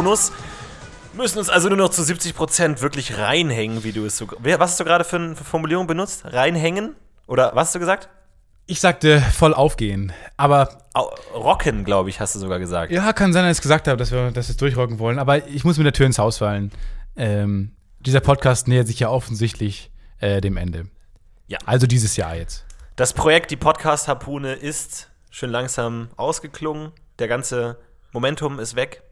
Bonus. Müssen uns also nur noch zu 70% wirklich reinhängen, wie du es so. Was hast du gerade für eine Formulierung benutzt? Reinhängen? Oder was hast du gesagt? Ich sagte voll aufgehen, aber. Rocken, glaube ich, hast du sogar gesagt. Ja, kann sein, dass ich gesagt habe, dass wir das jetzt durchrocken wollen, aber ich muss mit der Tür ins Haus fallen. Ähm, dieser Podcast nähert sich ja offensichtlich äh, dem Ende. Ja. Also dieses Jahr jetzt. Das Projekt Die Podcast-Harpune ist schön langsam ausgeklungen. Der ganze Momentum ist weg.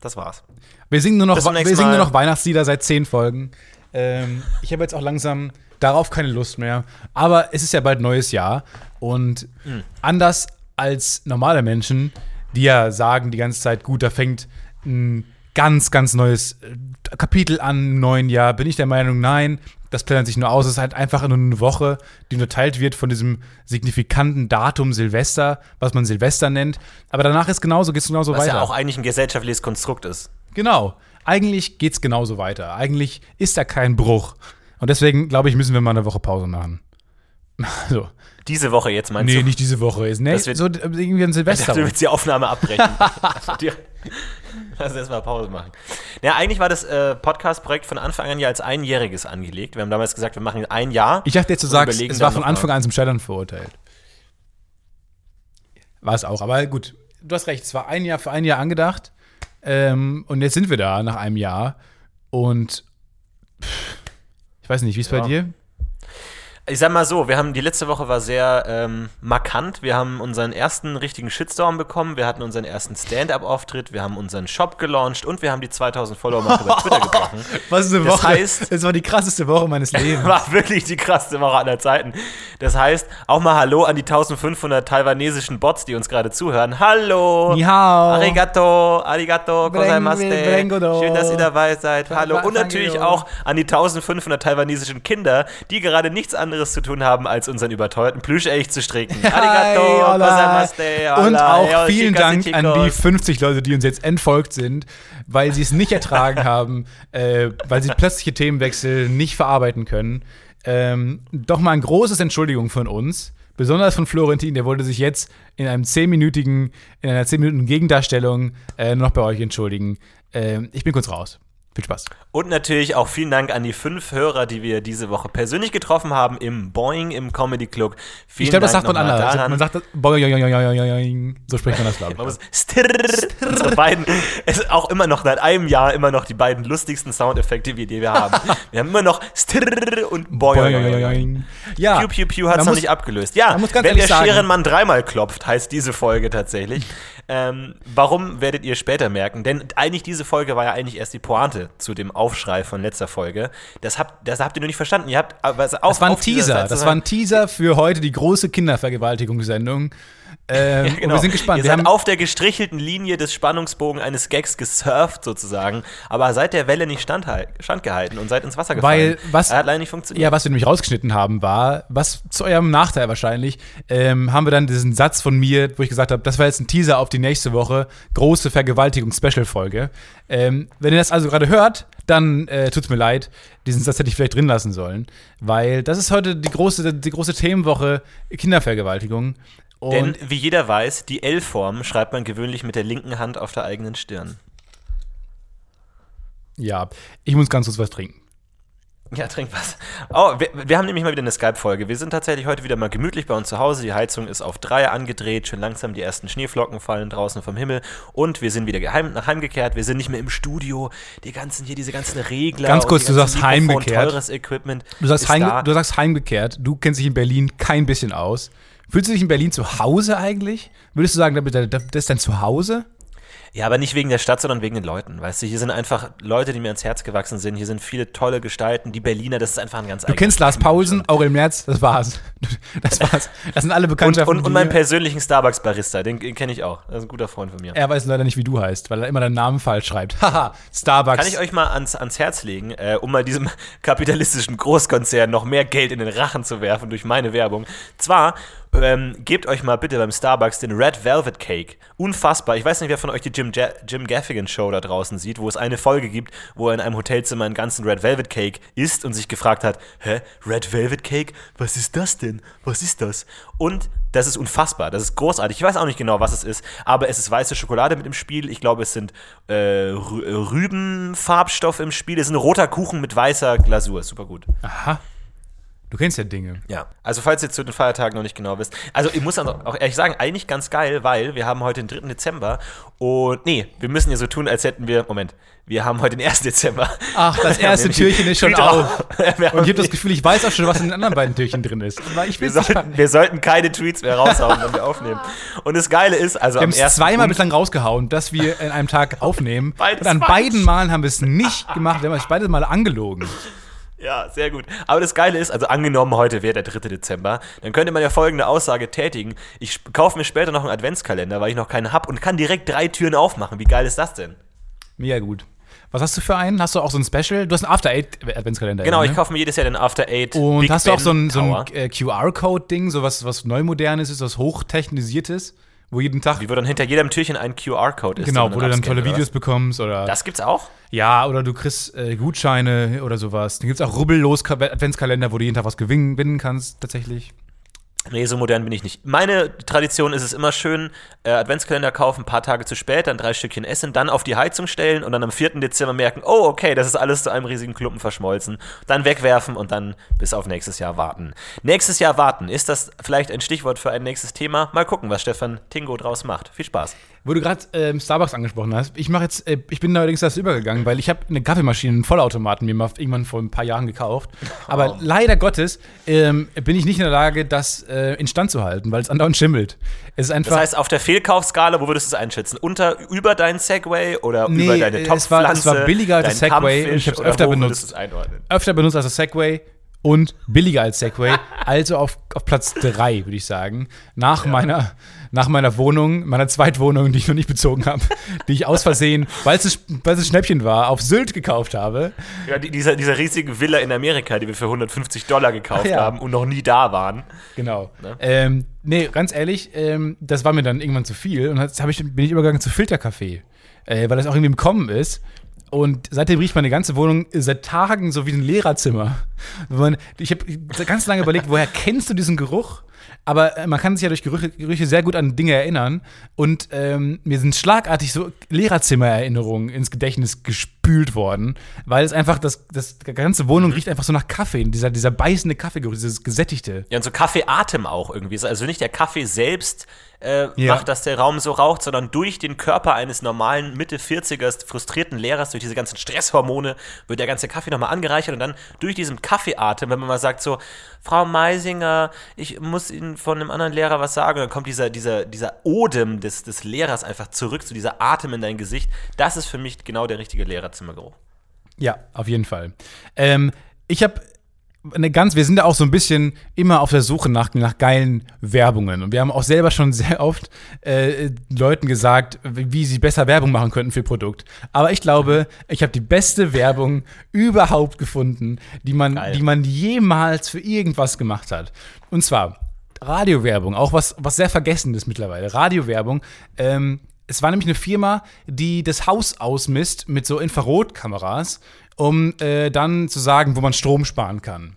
Das war's. Wir singen nur noch, wir singen nur noch Weihnachtslieder seit zehn Folgen. Ähm, ich habe jetzt auch langsam darauf keine Lust mehr. Aber es ist ja bald neues Jahr. Und Hm. anders als normale Menschen, die ja sagen die ganze Zeit, gut, da fängt ein ganz, ganz neues äh, Kapitel an im neuen Jahr, bin ich der Meinung, nein, das plänt sich nur aus. Es ist halt einfach nur eine Woche, die unterteilt wird von diesem signifikanten Datum Silvester, was man Silvester nennt. Aber danach ist genauso, geht es genauso Was weiter. ja auch eigentlich ein gesellschaftliches Konstrukt ist. Genau. Eigentlich geht's genauso weiter. Eigentlich ist da kein Bruch. Und deswegen, glaube ich, müssen wir mal eine Woche Pause machen. Also, Diese Woche jetzt meinst nee, du? nicht diese Woche. Ist, nee, wird- so äh, irgendwie ein Silvester. dachte, du willst die Aufnahme abbrechen. Lass erstmal Pause machen. Ja, eigentlich war das äh, Podcast-Projekt von Anfang an ja als einjähriges angelegt. Wir haben damals gesagt, wir machen ein Jahr. ich dachte jetzt, du sagst, es war von Anfang an zum Scheitern verurteilt. War es auch. Aber gut, du hast recht. Es war ein Jahr für ein Jahr angedacht. Ähm, und jetzt sind wir da nach einem Jahr. Und pff, ich weiß nicht, wie bei Ja. dir? Ich sag mal so, wir haben die letzte Woche war sehr ähm, markant. Wir haben unseren ersten richtigen Shitstorm bekommen. Wir hatten unseren ersten Stand-up-Auftritt. Wir haben unseren Shop gelauncht und wir haben die 2000 Follower-Marke bei Twitter gebrochen. Was ist eine Das Woche? heißt- es war die krasseste Woche meines Lebens. War wirklich die krasseste Woche aller Zeiten. Das heißt, auch mal Hallo an die 1500 taiwanesischen Bots, die uns gerade zuhören. Hallo! Ni hao. Arigato, arigato, do. Schön, dass ihr dabei seid. Hallo. Und natürlich auch an die 1500 taiwanesischen Kinder, die gerade nichts anderes zu tun haben, als unseren überteuerten Plüschelch zu stricken. Arigato, Hi, gozaimaste. Und auch vielen Dank an die chicos. 50 Leute, die uns jetzt entfolgt sind, weil sie es nicht ertragen haben, äh, weil sie plötzliche Themenwechsel nicht verarbeiten können. Ähm, doch mal ein großes Entschuldigung von uns, besonders von Florentin, der wollte sich jetzt in einem 10-minütigen, in einer 10-minütigen Gegendarstellung äh, noch bei euch entschuldigen. Ähm, ich bin kurz raus. Viel Spaß. Und natürlich auch vielen Dank an die fünf Hörer, die wir diese Woche persönlich getroffen haben im Boing im Comedy Club. Vielen Ich glaube, das sagt man anders. daran. Man sagt das. boing, So spricht man das, glaube Man ich. muss Stirrrr, unsere beiden, es ist auch immer noch seit einem Jahr immer noch die beiden lustigsten Soundeffekte, die wir haben. Wir haben immer noch Stirrrr und Boing. Ja, Piu Piu Piu hat es man noch muss- nicht abgelöst. Ja, man muss wenn der Scherenmann dreimal klopft, heißt diese Folge tatsächlich. Ähm, warum werdet ihr später merken? Denn eigentlich diese Folge war ja eigentlich erst die Pointe zu dem Aufschrei von letzter Folge. Das habt, das habt ihr nur nicht verstanden. Ihr habt, aber es- auf, Das war ein Teaser. Seite- Das war ein Teaser für heute die große Kindervergewaltigungssendung. Ähm, Ja, genau. Wir sind gespannt. Ihr Wir seid haben, auf der gestrichelten Linie des Spannungsbogen eines Gags gesurft sozusagen, aber seit der Welle nicht standgehalten und seid ins Wasser gefallen. Weil was- Er hat leider nicht funktioniert. ja, was wir nämlich rausgeschnitten haben, war, was zu eurem Nachteil wahrscheinlich, ähm, haben wir dann diesen Satz von mir, wo ich gesagt habe, das war jetzt ein Teaser auf die nächste Woche, große Vergewaltigung-Special-Folge. Ähm, wenn ihr das also gerade hört, dann äh, tut's mir leid. Diesen Satz hätte ich vielleicht drin lassen sollen, weil das ist heute die große, die große Themenwoche Kindervergewaltigung. Und Denn wie jeder weiß, die L-Form schreibt man gewöhnlich mit der linken Hand auf der eigenen Stirn. ja, ich muss ganz kurz was trinken. Ja, trink was. Oh, wir, wir haben nämlich mal wieder eine Skype-Folge. Wir sind tatsächlich heute wieder mal gemütlich bei uns zu Hause. Die Heizung ist auf drei angedreht. Schön langsam die ersten Schneeflocken fallen draußen vom Himmel. Und wir sind wieder geheim, nach heimgekehrt. Wir sind nicht mehr im Studio. Die ganzen hier, diese ganzen Regler. Ganz kurz, du sagst Mikrofon, heimgekehrt. Teures Equipment. Du sagst, heim, du sagst heimgekehrt, du kennst dich in Berlin kein bisschen aus. Fühlst du dich in Berlin zu Hause eigentlich? Würdest du sagen, das ist dein Zuhause? Ja, aber nicht wegen der Stadt, sondern wegen den Leuten. Weißt du, hier sind einfach Leute, die mir ans Herz gewachsen sind. Hier sind viele tolle Gestalten. Die Berliner, das ist einfach ein ganz Du kennst Lars Paulsen, Aurel Merz, das war's. Das war's. Das sind alle Und, Bekanntschaften. und, und die- meinen persönlichen Starbucks-Barista, den, den kenne ich auch. Das ist ein guter Freund von mir. er weiß leider nicht, wie du heißt, weil er immer deinen Namen falsch schreibt. Haha, Starbucks. Kann ich euch mal ans, ans Herz legen, äh, um mal diesem kapitalistischen Großkonzern noch mehr Geld in den Rachen zu werfen durch meine Werbung. Zwar Ähm, gebt euch mal bitte beim Starbucks den Red Velvet Cake. Unfassbar. Ich weiß nicht, wer von euch die Jim, Jim Gaffigan Show da draußen sieht, wo es eine Folge gibt, wo er in einem Hotelzimmer einen ganzen Red Velvet Cake isst und sich gefragt hat, hä, Red Velvet Cake? Was ist das denn? Was ist das? Und das ist unfassbar, das ist großartig. Ich weiß auch nicht genau, was es ist, aber es ist weiße Schokolade mit im Spiel. Ich glaube, es sind äh, Rübenfarbstoff im Spiel. Es ist ein roter Kuchen mit weißer Glasur. Super gut. Aha. Du kennst ja Dinge. Ja, also falls ihr zu den Feiertagen noch nicht genau wisst. Also ich muss auch ehrlich sagen, eigentlich ganz geil, weil wir haben heute den 3. Dezember und nee, wir müssen ja so tun, als hätten wir, Moment, wir haben heute den 1. Dezember. Ach, das erste Türchen ist schon auf. und ich habe das Gefühl, ich weiß auch schon, was in den anderen beiden Türchen drin ist. Ich wir, sollten, wir sollten keine Tweets mehr raushauen, wenn wir aufnehmen. Und das Geile ist, also wir haben es zweimal bislang rausgehauen, dass wir in einem Tag aufnehmen. Beides und an beiden Malen haben wir es nicht gemacht. Wir haben euch beide Mal angelogen. Ja, sehr gut. Aber das Geile ist, also angenommen, heute wäre der 3. Dezember, dann könnte man ja folgende Aussage tätigen. Ich kaufe mir später noch einen Adventskalender, weil ich noch keinen habe und kann direkt drei Türen aufmachen. Wie geil ist das denn? Mega gut. Was hast du für einen? Hast du auch so ein Special? Du hast einen After Eight Adventskalender. Genau, ne? ich kaufe mir jedes Jahr den After Eight. Und Big hast du auch so ein, so ein äh, QR-Code-Ding, so was, was neumodernes ist, was hochtechnisiertes? Wo jeden Tag. Wie wo dann hinter jedem Türchen ein QR-Code ist. Genau, wo du dann tolle Videos bekommst oder. Das gibt's auch? Ja, oder du kriegst äh, Gutscheine oder sowas. Dann gibt's auch rubbellos Adventskalender, wo du jeden Tag was gewinnen kannst, tatsächlich. Nee, so modern bin ich nicht. Meine Tradition ist es immer schön, äh, Adventskalender kaufen, ein paar Tage zu spät, dann drei Stückchen essen, dann auf die Heizung stellen und dann am 4. Dezember merken, oh, okay, das ist alles zu einem riesigen Klumpen verschmolzen. Dann wegwerfen und dann bis auf nächstes Jahr warten. Nächstes Jahr warten, ist das vielleicht ein Stichwort für ein nächstes Thema? Mal gucken, was Stefan Tingo draus macht. Viel Spaß. Wo du gerade ähm, Starbucks angesprochen hast, ich mache jetzt, äh, ich bin allerdings das übergegangen, weil ich habe eine Kaffeemaschine, einen Vollautomaten mir mal irgendwann vor ein paar Jahren gekauft. Aber leider Gottes ähm, bin ich nicht in der Lage, das äh, instand zu halten, weil es andauernd schimmelt. Es ist einfach, das heißt, auf der Fehlkaufskala, wo würdest du es einschätzen? Unter, über deinen Segway oder nee, über deine Topfpflanze? Es war, es war billiger als das Segway ich habe es öfter benutzt. Öfter benutzt als das Segway und billiger als Segway. also auf, auf Platz 3, würde ich sagen. Nach, ja. meiner, nach meiner Wohnung, meiner Zweitwohnung, die ich noch nicht bezogen habe, die ich aus Versehen, weil es, es Schnäppchen war, auf Sylt gekauft habe. Ja, die, dieser, dieser riesige Villa in Amerika, die wir für 150 Dollar gekauft ja. haben und noch nie da waren. Genau. Ne? Ähm, nee, ganz ehrlich, ähm, das war mir dann irgendwann zu viel und jetzt ich, bin ich übergegangen zu Filterkaffee. Äh, weil das auch irgendwie im Kommen ist. Und seitdem riecht meine ganze Wohnung seit Tagen so wie ein Lehrerzimmer. Ich habe ganz lange überlegt, woher kennst du diesen Geruch? Aber äh, man kann sich ja durch Gerüche, Gerüche sehr gut an Dinge erinnern. Und ähm, mir sind schlagartig so Lehrerzimmererinnerungen ins Gedächtnis gespült worden, weil es einfach, das, das die ganze Wohnung riecht einfach so nach Kaffee. Dieser, dieser beißende Kaffeegeruch, dieses gesättigte. Ja, und so Kaffeeatem auch irgendwie. Also nicht der Kaffee selbst äh, ja. macht, dass der Raum so raucht, sondern durch den Körper eines normalen Mitte 40ers frustrierten Lehrers, durch diese ganzen Stresshormone, wird der ganze Kaffee nochmal angereichert und dann durch diesen Kaffeeatem, wenn man mal sagt so, Frau Meisinger, ich muss Ihnen von einem anderen Lehrer was sagen, dann kommt dieser, dieser, dieser Odem des, des Lehrers einfach zurück, zu so dieser Atem in dein Gesicht. Das ist für mich genau der richtige Lehrerzimmergeruch. Ja, auf jeden Fall. Ähm, ich habe eine ganz, wir sind da auch so ein bisschen immer auf der Suche nach, nach geilen Werbungen. Und wir haben auch selber schon sehr oft äh, Leuten gesagt, wie sie besser Werbung machen könnten für Produkt. Aber ich glaube, ich habe die beste Werbung überhaupt gefunden, die man, die man jemals für irgendwas gemacht hat. Und zwar Radiowerbung, auch was, was sehr vergessen ist mittlerweile. Radiowerbung. Ähm, es war nämlich eine Firma, die das Haus ausmisst mit so Infrarotkameras um äh, dann zu sagen, wo man Strom sparen kann.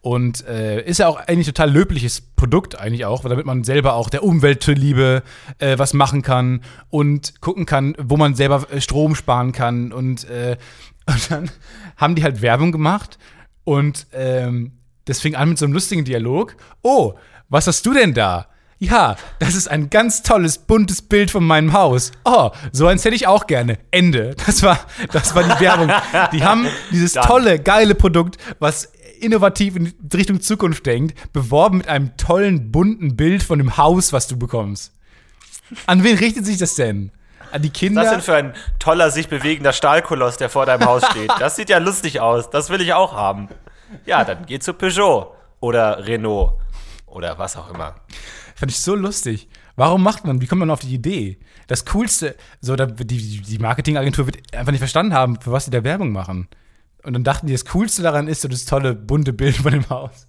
Und äh, ist ja auch eigentlich total löbliches Produkt eigentlich auch, weil damit man selber auch der Umwelt zuliebe äh, was machen kann und gucken kann, wo man selber äh, Strom sparen kann. Und, äh, und dann haben die halt Werbung gemacht und ähm, das fing an mit so einem lustigen Dialog. Oh, was hast du denn da? Ja, das ist ein ganz tolles, buntes Bild von meinem Haus. Oh, so eins hätte ich auch gerne. Ende. Das war, das war die Werbung. Die haben dieses tolle, geile Produkt, was innovativ in Richtung Zukunft denkt, beworben mit einem tollen, bunten Bild von dem Haus, was du bekommst. An wen richtet sich das denn? An die Kinder? Was ist denn für ein toller, sich bewegender Stahlkoloss, der vor deinem Haus steht? Das sieht ja lustig aus. Das will ich auch haben. Ja, dann geh zu Peugeot oder Renault oder was auch immer. Fand ich so lustig. Warum macht man, wie kommt man auf die Idee? Das Coolste, so, die, die Marketingagentur wird einfach nicht verstanden haben, für was sie da Werbung machen. Und dann dachten die, das Coolste daran ist so das tolle, bunte Bild von dem Haus.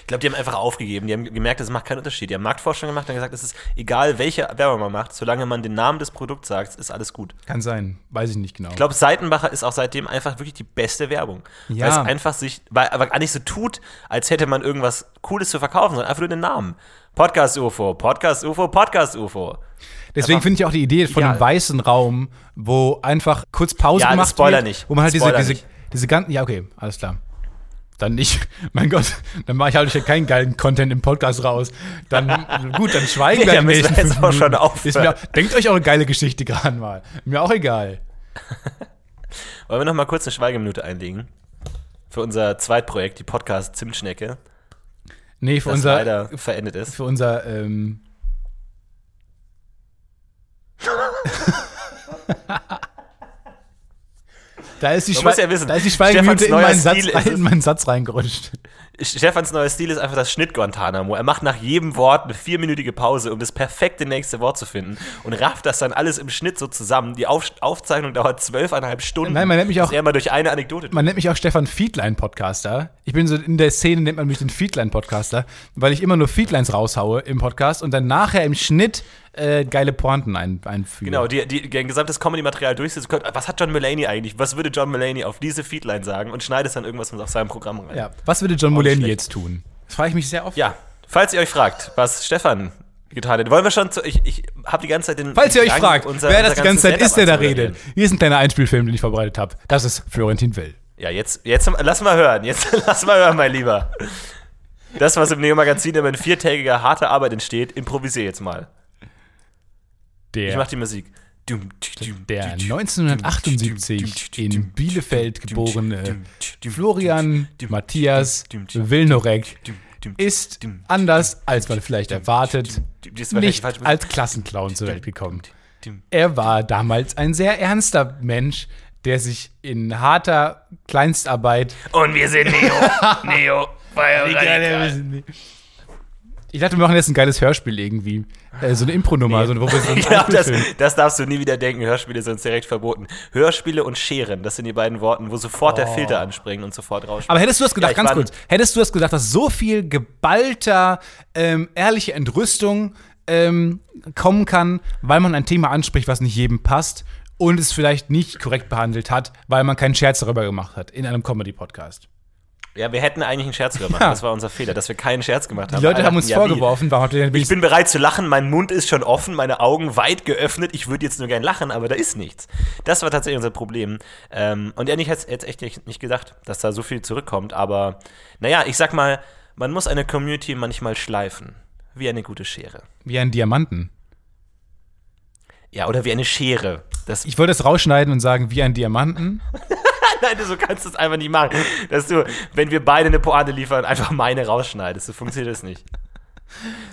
Ich glaube, die haben einfach aufgegeben. Die haben gemerkt, es macht keinen Unterschied. Die haben Marktforschung gemacht und gesagt, es ist egal, welche Werbung man macht, solange man den Namen des Produkts sagt, ist alles gut. Kann sein, weiß ich nicht genau. Ich glaube, Seitenbacher ist auch seitdem einfach wirklich die beste Werbung. Ja. Weil es einfach sich, weil aber gar nicht so tut, als hätte man irgendwas Cooles zu verkaufen, sondern einfach nur den Namen. Podcast UFO, Podcast UFO, Podcast UFO. Deswegen finde ich auch die Idee von Ja. einem weißen Raum, wo einfach kurz Pause Ja, gemacht Spoiler wird, nicht. wo man halt diese, Spoiler diese, nicht. diese ganzen, ja okay, alles klar. Dann nicht, mein Gott, dann mache ich halt ja keinen geilen Content im Podcast raus. Dann, gut, dann schweigen Nee, wir müssen wir nächsten jetzt auch schon auch- Denkt euch eure geile Geschichte gerade mal. Mir auch egal. Wollen wir noch mal kurz eine Schweigeminute einlegen? Für unser Zweitprojekt, die Podcast Zimtschnecke, Nee, für das unser, leider verendet ist. für unser, ähm, Da ist die, Schwe muss ja wissen, da ist die Schweigeminute in meinen, Satz, Stil in meinen Satz reingerutscht. Stefans neuer Stil ist einfach das Schnitt-Guantanamo. Er macht nach jedem Wort eine vierminütige Pause, um das perfekte nächste Wort zu finden und rafft das dann alles im Schnitt so zusammen. Die Auf Aufzeichnung dauert zwölfeinhalb Stunden. Nein, man nennt mich auch- er mal durch eine Anekdote Man nennt mich auch Stefan Fiedlein Podcaster. Ich bin so in der Szene nennt man mich den Fiedlein Podcaster, weil ich immer nur Feedlines raushaue im Podcast und dann nachher im Schnitt äh, geile Pointen ein, einfüge. Genau, die, die, die ein gesamtes Comedy-Material durchsetzt. Was hat John Mulaney eigentlich? Was würde John Mulaney auf diese Feedline sagen? Und schneidest dann irgendwas aus seinem Programm rein. Ja. Was würde John Auch Mulaney schlecht. jetzt tun? Das frage ich mich sehr oft. Ja, falls ihr euch fragt, was Stefan getan hat, wollen wir schon zu. Ich, ich habe die ganze Zeit den. Falls ihr euch fragt, unser- wer unser das die ganze Zeit ist, der da redet. Hier ist ein kleiner Einspielfilm, den ich vorbereitet habe. Das ist Florentin Will. Ja, jetzt, jetzt lass mal hören. Jetzt lass mal hören, mein Lieber. Das, was im Neo-Magazin immer in viertägiger harter Arbeit entsteht, improvisiere jetzt mal. Ich Der, mach die Musik. Der dum, dum, 1978 dum, in Bielefeld geborene Florian Matthias Wilnorek ist anders, als man vielleicht erwartet, nicht als Klassenclown zur Welt gekommen. Er war damals ein sehr ernster Mensch, der sich in harter Kleinstarbeit. Und wir sind Neo. Neo. Feuer Ich dachte, wir machen jetzt ein geiles Hörspiel irgendwie. Äh, so eine Impro-Nummer, Nee. so, wo wir so Ja, das, das darfst du nie wieder denken. Hörspiele sind uns direkt verboten. Hörspiele und Scheren, das sind die beiden Worten, wo sofort der Filter anspringen und sofort rausspringt. Oh. Aber hättest du das gedacht, Ja, ganz kurz, hättest du das gedacht, dass so viel geballter, ähm, ehrliche Entrüstung ähm, kommen kann, weil man ein Thema anspricht, was nicht jedem passt und es vielleicht nicht korrekt behandelt hat, weil man keinen Scherz darüber gemacht hat in einem Comedy-Podcast? Ja, wir hätten eigentlich einen Scherz gemacht. Ja. Das war unser Fehler, dass wir keinen Scherz gemacht haben. Die Leute Alle haben uns ja, wie? vorgeworfen, warum habt ihr denn Ich bin bereit zu lachen, mein Mund ist schon offen, meine Augen weit geöffnet. Ich würde jetzt nur gern lachen, aber da ist nichts. Das war tatsächlich unser Problem. Ähm, und ehrlich hätte es echt nicht- gedacht, dass da so viel zurückkommt. Aber naja, ich sag mal, man muss eine Community manchmal schleifen. Wie eine gute Schere. wie ein Diamanten. Ja, oder wie eine Schere. Das, Ich wollte es rausschneiden und sagen, wie ein Diamanten. Nein, so kannst du es einfach nicht machen. Dass du, wenn wir beide eine Pointe liefern, einfach meine rausschneidest. So funktioniert das nicht.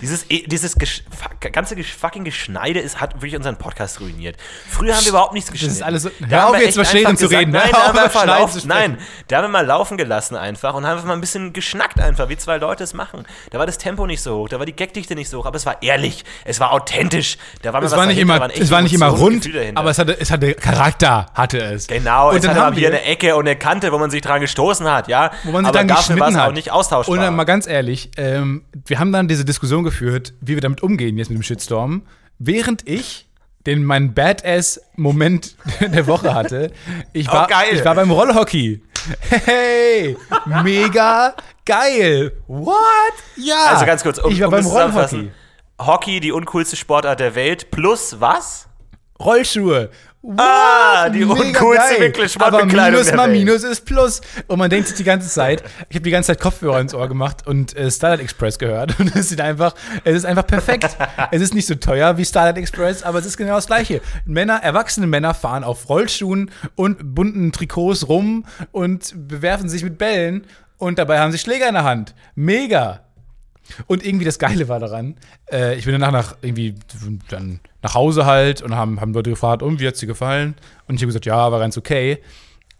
Dieses, e- dieses gesch ganze fucking Geschneide ist, hat wirklich unseren Podcast ruiniert. Früher haben wir überhaupt nichts geschnitten. ist alles so- Da Hör haben auf, wir jetzt einfach zu reden. Nein, da haben wir einfach laufen, zu nein, da haben wir mal laufen gelassen einfach und haben einfach mal ein bisschen geschnackt einfach, wie zwei Leute es machen. Da war das Tempo nicht so hoch, da war die Gagdichte nicht so hoch, aber es war ehrlich, es war authentisch. Da war Es war nicht dahinter, immer, es war nicht immer rund, aber es hatte, es hatte Charakter, hatte es. Genau, und es dann hatte haben wir, eine Ecke und eine Kante, wo man sich dran gestoßen hat, ja. wo man sich aber dann dafür war es hat. auch nicht austauschbar. Und dann mal ganz ehrlich, ähm, wir haben dann diese Diskussion geführt, wie wir damit umgehen jetzt mit dem Shitstorm, während ich den meinen Badass-Moment der Woche hatte. Ich Oh, war, geil. ich war beim Rollhockey. Hey, mega geil. What? Ja. also ganz kurz, um, ich war um beim. Rollhockey. Hockey, die uncoolste Sportart der Welt, plus was? Rollschuhe. What? Ah, die uncoolste geil. Winkel- Sportbekleidung Aber Minus mal. Minus ist Plus. Und man denkt sich die ganze Zeit, ich habe die ganze Zeit Kopfhörer ins Ohr gemacht und äh, Starlight Express gehört. Und es ist einfach, es ist einfach perfekt. es ist nicht so teuer wie Starlight Express, aber es ist genau das Gleiche. Männer, erwachsene Männer fahren auf Rollschuhen und bunten Trikots rum und bewerfen sich mit Bällen und dabei haben sie Schläger in der Hand. Mega. Und irgendwie das Geile war daran, äh, ich bin danach nach irgendwie dann nach Hause halt und haben, haben Leute gefragt, um, wie hat's dir gefallen? Und ich habe gesagt, ja, war ganz okay.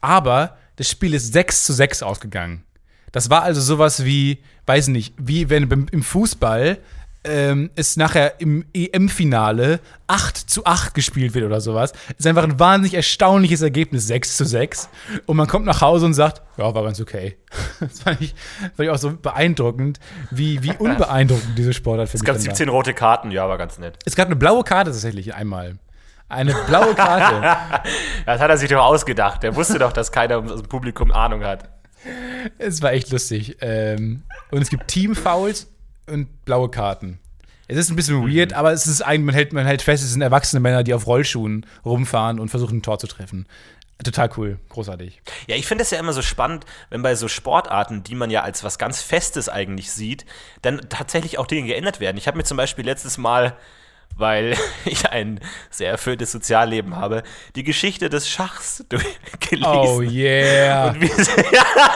Aber das Spiel ist 6 zu 6 ausgegangen. Das war also sowas wie, weiß nicht, wie wenn im Fußball ähm, es nachher im EM-Finale 8 zu 8 gespielt wird oder sowas. Ist einfach ein wahnsinnig erstaunliches Ergebnis, 6 zu 6. Und man kommt nach Hause und sagt, ja, war ganz okay. Das fand ich, fand ich auch so beeindruckend, wie, wie unbeeindruckend diese Sportart für Es mich gab dann war. 17 rote Karten, ja, war ganz nett. Es gab eine blaue Karte tatsächlich einmal. Eine blaue Karte. Das hat er sich doch ausgedacht. Der wusste doch, dass keiner aus dem Publikum Ahnung hat. es war echt lustig. Ähm, und es gibt Teamfouls und blaue Karten. Es ist ein bisschen weird, aber es ist ein, man hält, man hält fest, es sind erwachsene Männer, die auf Rollschuhen rumfahren und versuchen, ein Tor zu treffen. Total cool, großartig. Ja, ich finde es ja immer so spannend, wenn bei so Sportarten, die man ja als was ganz Festes eigentlich sieht, dann tatsächlich auch Dinge geändert werden. Ich habe mir zum Beispiel letztes Mal, weil ich ein sehr erfülltes Sozialleben habe, die Geschichte des Schachs durchgelesen. Oh yeah.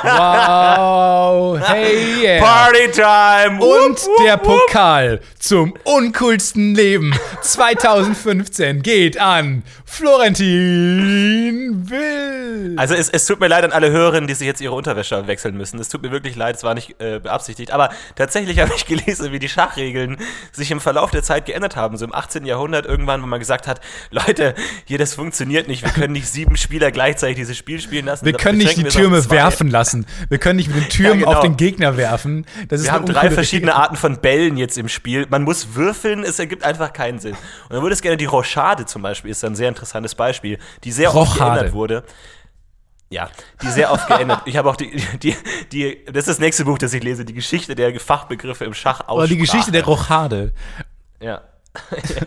Wow. Hey yeah. Partytime! Und der Pokal zum uncoolsten Leben 2015 geht an Florentin Will. Also es, es tut mir leid an alle Hörerinnen, die sich jetzt ihre Unterwäsche wechseln müssen. Es tut mir wirklich leid, es war nicht äh, beabsichtigt. Aber tatsächlich habe ich gelesen, wie die Schachregeln sich im Verlauf der Zeit geändert haben. So im 18. Jahrhundert irgendwann, wo man gesagt hat, Leute, hier, das funktioniert nicht. Wir können nicht sieben Spieler gleichzeitig dieses Spiel spielen lassen. Wir können nicht die Türme werfen lassen. Wir können nicht mit den Türmen Ja, genau. auf den Gegner werfen. Das ist Wir haben drei verschiedene Regel. Arten von Bällen jetzt im Spiel. Man muss würfeln, es ergibt einfach keinen Sinn. Und dann würde es gerne die Rochade zum Beispiel, ist ein sehr interessantes Beispiel, die sehr oft geändert wurde. Ja, die sehr oft geändert. Ich habe auch die, die, die, das ist das nächste Buch, das ich lese, die Geschichte der Fachbegriffe im Schach Oder die Geschichte der Rochade. Ja.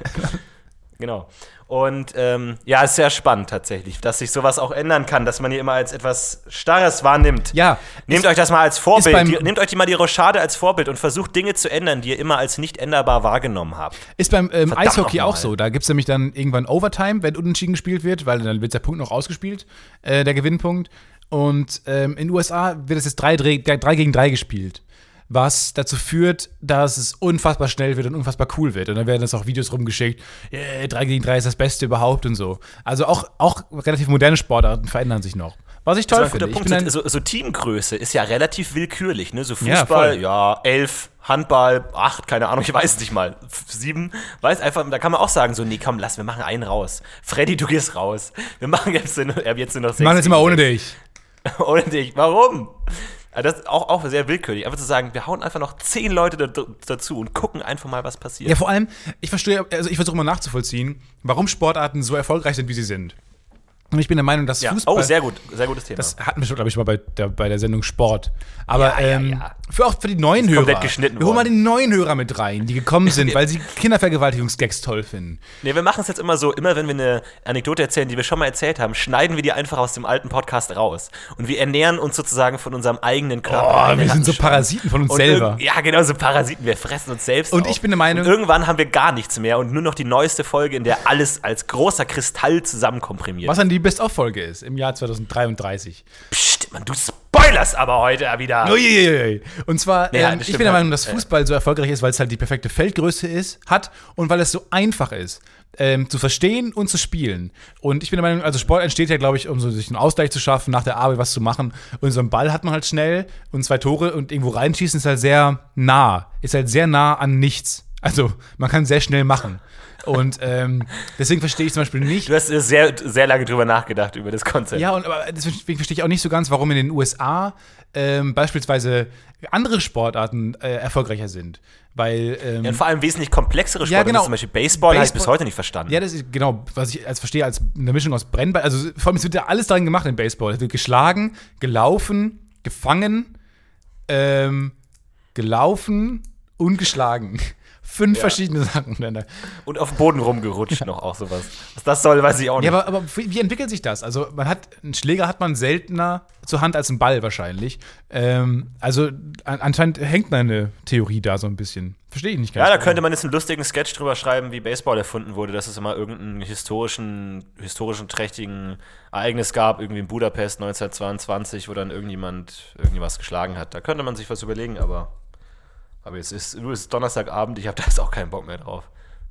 genau. Und ähm, ja, ist sehr spannend tatsächlich, dass sich sowas auch ändern kann, dass man hier immer als etwas Starres wahrnimmt. Ja. Nehmt euch das mal als Vorbild. Die, nehmt euch die mal die Rochade als Vorbild und versucht Dinge zu ändern, die ihr immer als nicht änderbar wahrgenommen habt. Ist beim ähm, Eishockey auch so. Da gibt es nämlich dann irgendwann Overtime, wenn unentschieden gespielt wird, weil dann wird der Punkt noch ausgespielt, äh, der Gewinnpunkt. Und ähm, in den USA wird es jetzt 3 drei, drei gegen 3 gespielt. Was dazu führt, dass es unfassbar schnell wird und unfassbar cool wird. Und dann werden jetzt auch Videos rumgeschickt, yeah, 3 gegen 3 ist das Beste überhaupt und so. Also auch, auch relativ moderne Sportarten verändern sich noch. Was ich toll finde. Punkt. So, so Teamgröße ist ja relativ willkürlich. Ne? So Ja, Fußball, voll. ja, elf, Handball, acht, keine Ahnung, ich weiß es nicht mal. Sieben, weiß einfach, da kann man auch sagen, so, nee, komm, lass, wir machen einen raus. Freddy, du gehst raus. Wir machen jetzt nur, jetzt nur noch sechs. wir machen jetzt immer ohne dich. Ohne dich. Warum? Also Das ist auch, auch sehr willkürlich. Einfach zu sagen, wir hauen einfach noch zehn Leute da, dazu und gucken einfach mal, was passiert. Ja, vor allem, ich verstehe, also ich versuche mal nachzuvollziehen, warum Sportarten so erfolgreich sind, wie sie sind. Und ich bin der Meinung, dass Ja. Fußball. Oh, sehr gut. Sehr gutes Thema. Das hatten wir schon, glaube ich, mal bei der, bei der Sendung Sport. Aber Ja, ähm, ja. für auch für die neuen Hörer. komplett geschnitten wir holen mal worden. die neuen Hörer mit rein, die gekommen sind, weil sie Kindervergewaltigungsgags toll finden. Nee, wir machen es jetzt immer so, immer wenn wir eine Anekdote erzählen, die wir schon mal erzählt haben, schneiden wir die einfach aus dem alten Podcast raus. Und wir ernähren uns sozusagen von unserem eigenen Körper. Oh, wir sind so Parasiten von uns Und selber. Ja, genau, so Parasiten. Wir fressen uns selbst. Und auf. ich bin der Meinung- Und irgendwann haben wir gar nichts mehr und nur noch die neueste Folge, in der alles als großer Kristall zusammenkomprimiert. Was dann die Best-of-Folge ist im Jahr 2033. Psst, man, du spoilerst aber heute wieder. Uiuiui. Und zwar, Ja, ähm, ich bin der halt. Meinung, dass Fußball so erfolgreich ist, weil es halt die perfekte Feldgröße ist, hat und weil es so einfach ist. Ähm, zu verstehen und zu spielen. Und ich bin der Meinung, also Sport entsteht ja, glaube ich, um so sich einen Ausgleich zu schaffen, nach der Arbeit was zu machen. Und so einen Ball hat man halt schnell und zwei Tore und irgendwo reinschießen ist halt sehr nah. Ist halt sehr nah an nichts. Also man kann sehr schnell machen. Und ähm, deswegen verstehe ich zum Beispiel nicht, Du hast sehr, sehr lange drüber nachgedacht, über das Konzept. ja, und aber deswegen verstehe ich auch nicht so ganz, warum in den USA ähm, beispielsweise andere Sportarten äh, erfolgreicher sind. Weil, ähm, Ja, und vor allem wesentlich komplexere Sportarten, genau. zum Beispiel Baseball, habe ich Baseball- bis heute nicht verstanden. ja, das ist genau, was ich als verstehe, als eine Mischung aus Brennball. Also vor allem, es wird ja alles darin gemacht in Baseball. Es wird geschlagen, gelaufen, gefangen, ähm, gelaufen und geschlagen. Fünf Ja. verschiedene Sachen. miteinander. Und auf dem Boden rumgerutscht noch auch sowas. Was das soll, weiß ich auch nicht. Ja, aber, aber wie entwickelt sich das? Also man hat einen Schläger hat man seltener zur Hand als einen Ball wahrscheinlich. Ähm, also an, anscheinend hängt meine Theorie da so ein bisschen. Verstehe ich nicht ganz. ja, da könnte man jetzt einen lustigen Sketch drüber schreiben, wie Baseball erfunden wurde, dass es immer irgendeinen historischen, historischen trächtigen Ereignis gab, irgendwie in Budapest 1922, wo dann irgendjemand irgendwas geschlagen hat. Da könnte man sich was überlegen, aber, aber jetzt ist, nur ist Donnerstagabend, ich habe da jetzt auch keinen Bock mehr drauf.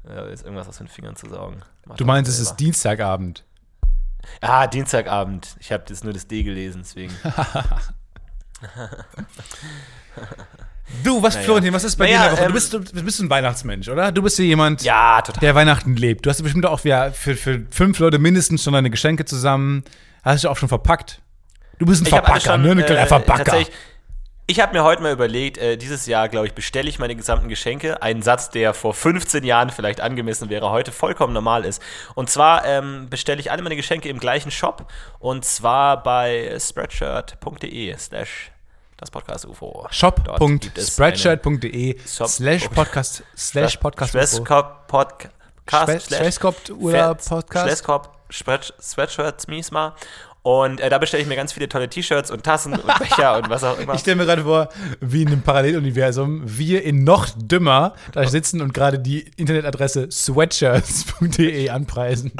Ja, jetzt irgendwas aus den Fingern zu saugen. Mach Du meinst, es ist Dienstagabend. Ah, Dienstagabend. Ich habe jetzt nur das D gelesen, deswegen. Du, was, Naja. Florentin, was ist bei Naja, dir in der Woche? ähm, du, bist, du, du bist ein Weihnachtsmensch, oder? Du bist ja jemand, Ja, der Weihnachten lebt. Du hast bestimmt auch ja, für, für fünf Leute mindestens schon deine Geschenke zusammen. Hast du auch schon verpackt? Du bist ein Ich Verpacker, schon, ne? Ein äh, Verpacker. tatsächlich- Ich habe mir heute mal überlegt, äh, dieses Jahr, glaube ich, bestelle ich meine gesamten Geschenke. Ein Satz, der vor 15 Jahren vielleicht angemessen wäre, heute vollkommen normal ist. Und zwar ähm, bestelle ich alle meine Geschenke im gleichen Shop. Und zwar bei spreadshirt.de slash das Podcast UFO. Shop.spreadshirt.de Shop- slash podcast slash podcast Schwesskop Podcast Schwe- slash Schwesskop oder Podcast? Schwesskop Spread- Sweatshirts Miesma. Und äh, da bestelle ich mir ganz viele tolle T-Shirts und Tassen und Becher und was auch immer. Ich stelle mir gerade vor, wie in einem Paralleluniversum, wir in noch dümmer da sitzen und gerade die Internetadresse sweatshirts.de anpreisen.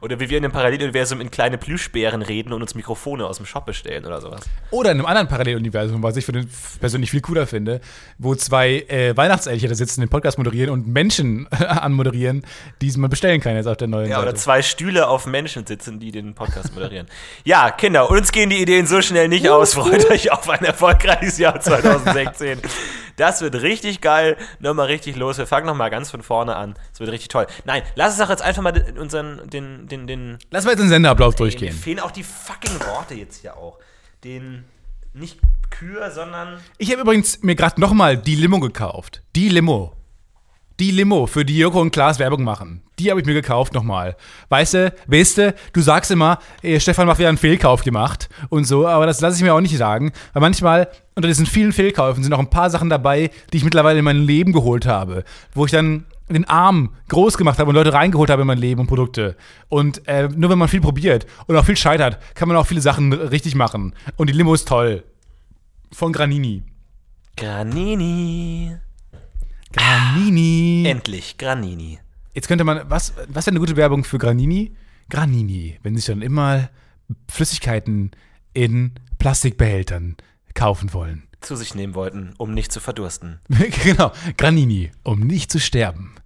Oder wie wir in einem Paralleluniversum in kleine Plüschbären reden und uns Mikrofone aus dem Shop bestellen oder sowas. Oder in einem anderen Paralleluniversum, was ich für den persönlich viel cooler finde, wo zwei äh, Weihnachtselche da sitzen, den Podcast moderieren und Menschen anmoderieren, die man bestellen kann jetzt auf der neuen Ja, oder Seite. zwei Stühle auf Menschen sitzen, die den Podcast moderieren. ja, Kinder, uns gehen die Ideen so schnell nicht aus. Freut euch auf ein erfolgreiches Jahr 2016. Das wird richtig geil. Nochmal richtig los. Wir fangen nochmal ganz von vorne an. Es wird richtig toll. Nein, lass uns doch jetzt einfach mal unseren, den, den, den. Lass mal jetzt den Sendeablauf Mir durchgehen. fehlen auch die fucking Worte jetzt hier auch. Den, nicht Kür, sondern. Ich habe übrigens mir gerade nochmal die Limo gekauft. Die Limo. Die Limo, für die Joko und Klaas Werbung machen. Die habe ich mir gekauft nochmal. Weißt du, weißt du, du sagst immer, eh, Stefan macht wieder einen Fehlkauf gemacht und so, aber das lasse ich mir auch nicht sagen. Weil manchmal unter diesen vielen Fehlkäufen sind auch ein paar Sachen dabei, die ich mittlerweile in mein Leben geholt habe. Wo ich dann den Arm groß gemacht habe und Leute reingeholt habe in mein Leben und Produkte. Und äh, nur wenn man viel probiert und auch viel scheitert, kann man auch viele Sachen richtig machen. Und die Limo ist toll. Von Granini. Granini. Granini. Endlich, Granini. Jetzt könnte man, was, was wäre eine gute Werbung für Granini? Granini, wenn sich dann immer Flüssigkeiten in Plastikbehältern kaufen wollen. Zu sich nehmen wollten, um nicht zu verdursten. genau, Granini, um nicht zu sterben.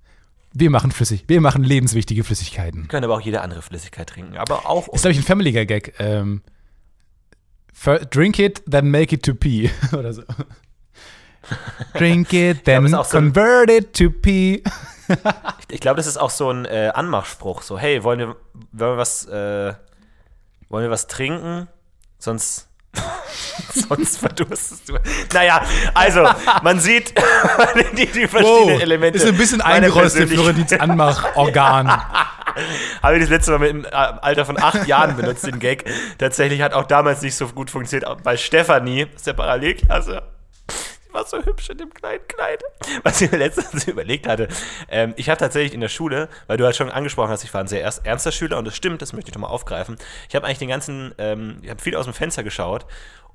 Wir machen flüssig, wir machen lebenswichtige Flüssigkeiten. Können aber auch jede andere Flüssigkeit trinken. Aber auch. Ist, glaube ich, ein Family Guy Gag. Ähm, drink it, then make it to pee. Oder so. Drink it, then ist auch so convert it to pee. Ich glaube, das ist auch so ein äh, Anmachspruch. So, hey, wollen wir, wollen wir was, äh, wollen wir was trinken? Sonst, sonst verdurstest du. Naja, also, man sieht die, die verschiedenen Elemente. ist ein bisschen eingerostet, Florentins Anmachorgan. Habe ich das letzte Mal im äh, Alter von acht Jahren benutzt, den Gag. Tatsächlich hat auch damals nicht so gut funktioniert. Auch Bei Stefanie aus der Parallelklasse. Die war so hübsch in dem kleinen Kleid. Was ich mir letztens überlegt hatte. Ähm, ich habe tatsächlich in der Schule, weil du halt schon angesprochen hast, ich war ein sehr ernster Schüler und das stimmt, das möchte ich nochmal aufgreifen. Ich habe eigentlich den ganzen, ähm, ich habe viel aus dem Fenster geschaut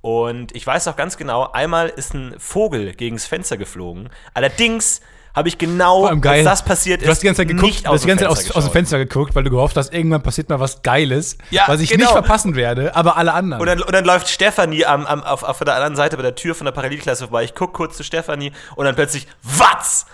und ich weiß auch ganz genau, einmal ist ein Vogel gegens Fenster geflogen. Allerdings habe ich genau, als das passiert ist, Du hast die ganze Zeit geguckt, nicht hast die ganze Zeit aus, aus dem. Fenster geguckt, weil du gehofft hast, irgendwann passiert mal was Geiles, Ja, was ich genau. nicht verpassen werde, aber alle anderen. Und dann, und dann läuft Stefanie am, am, auf, auf der anderen Seite bei der Tür von der Parallelklasse vorbei. Ich gucke kurz zu Stefanie und dann plötzlich, was?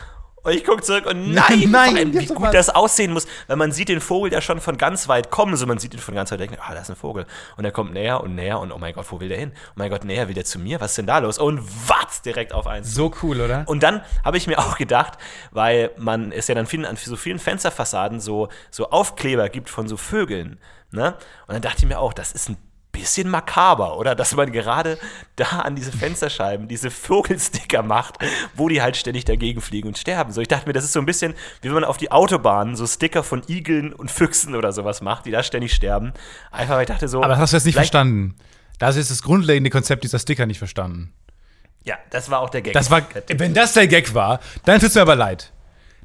Und ich gucke zurück und nein, Nein, allem, wie gut das aussehen muss, weil man sieht den Vogel ja schon von ganz weit kommen, so man sieht ihn von ganz weit weg, ah, da ist ein Vogel. Und er kommt näher und näher und oh mein Gott, wo will der hin? Oh mein Gott, näher will der zu mir? Was ist denn da los? Und was? Direkt auf eins. so cool, oder? Und dann habe ich mir auch gedacht, weil man es ja dann vielen, an so vielen Fensterfassaden so, so Aufkleber gibt von so Vögeln. Ne? Und dann dachte ich mir auch, das ist ein bisschen makaber, oder? Dass man gerade da an diese Fensterscheiben diese Vogelsticker macht, wo die halt ständig dagegen fliegen und sterben. So, ich dachte mir, das ist so ein bisschen, wie wenn man auf die Autobahnen so Sticker von Igeln und Füchsen oder sowas macht, die da ständig sterben. Einfach, weil ich dachte so. aber das hast du jetzt nicht verstanden. Das ist das grundlegende Konzept dieser Sticker nicht verstanden. Ja, das war auch der Gag. Das war, wenn das der Gag war, dann tut's mir aber leid.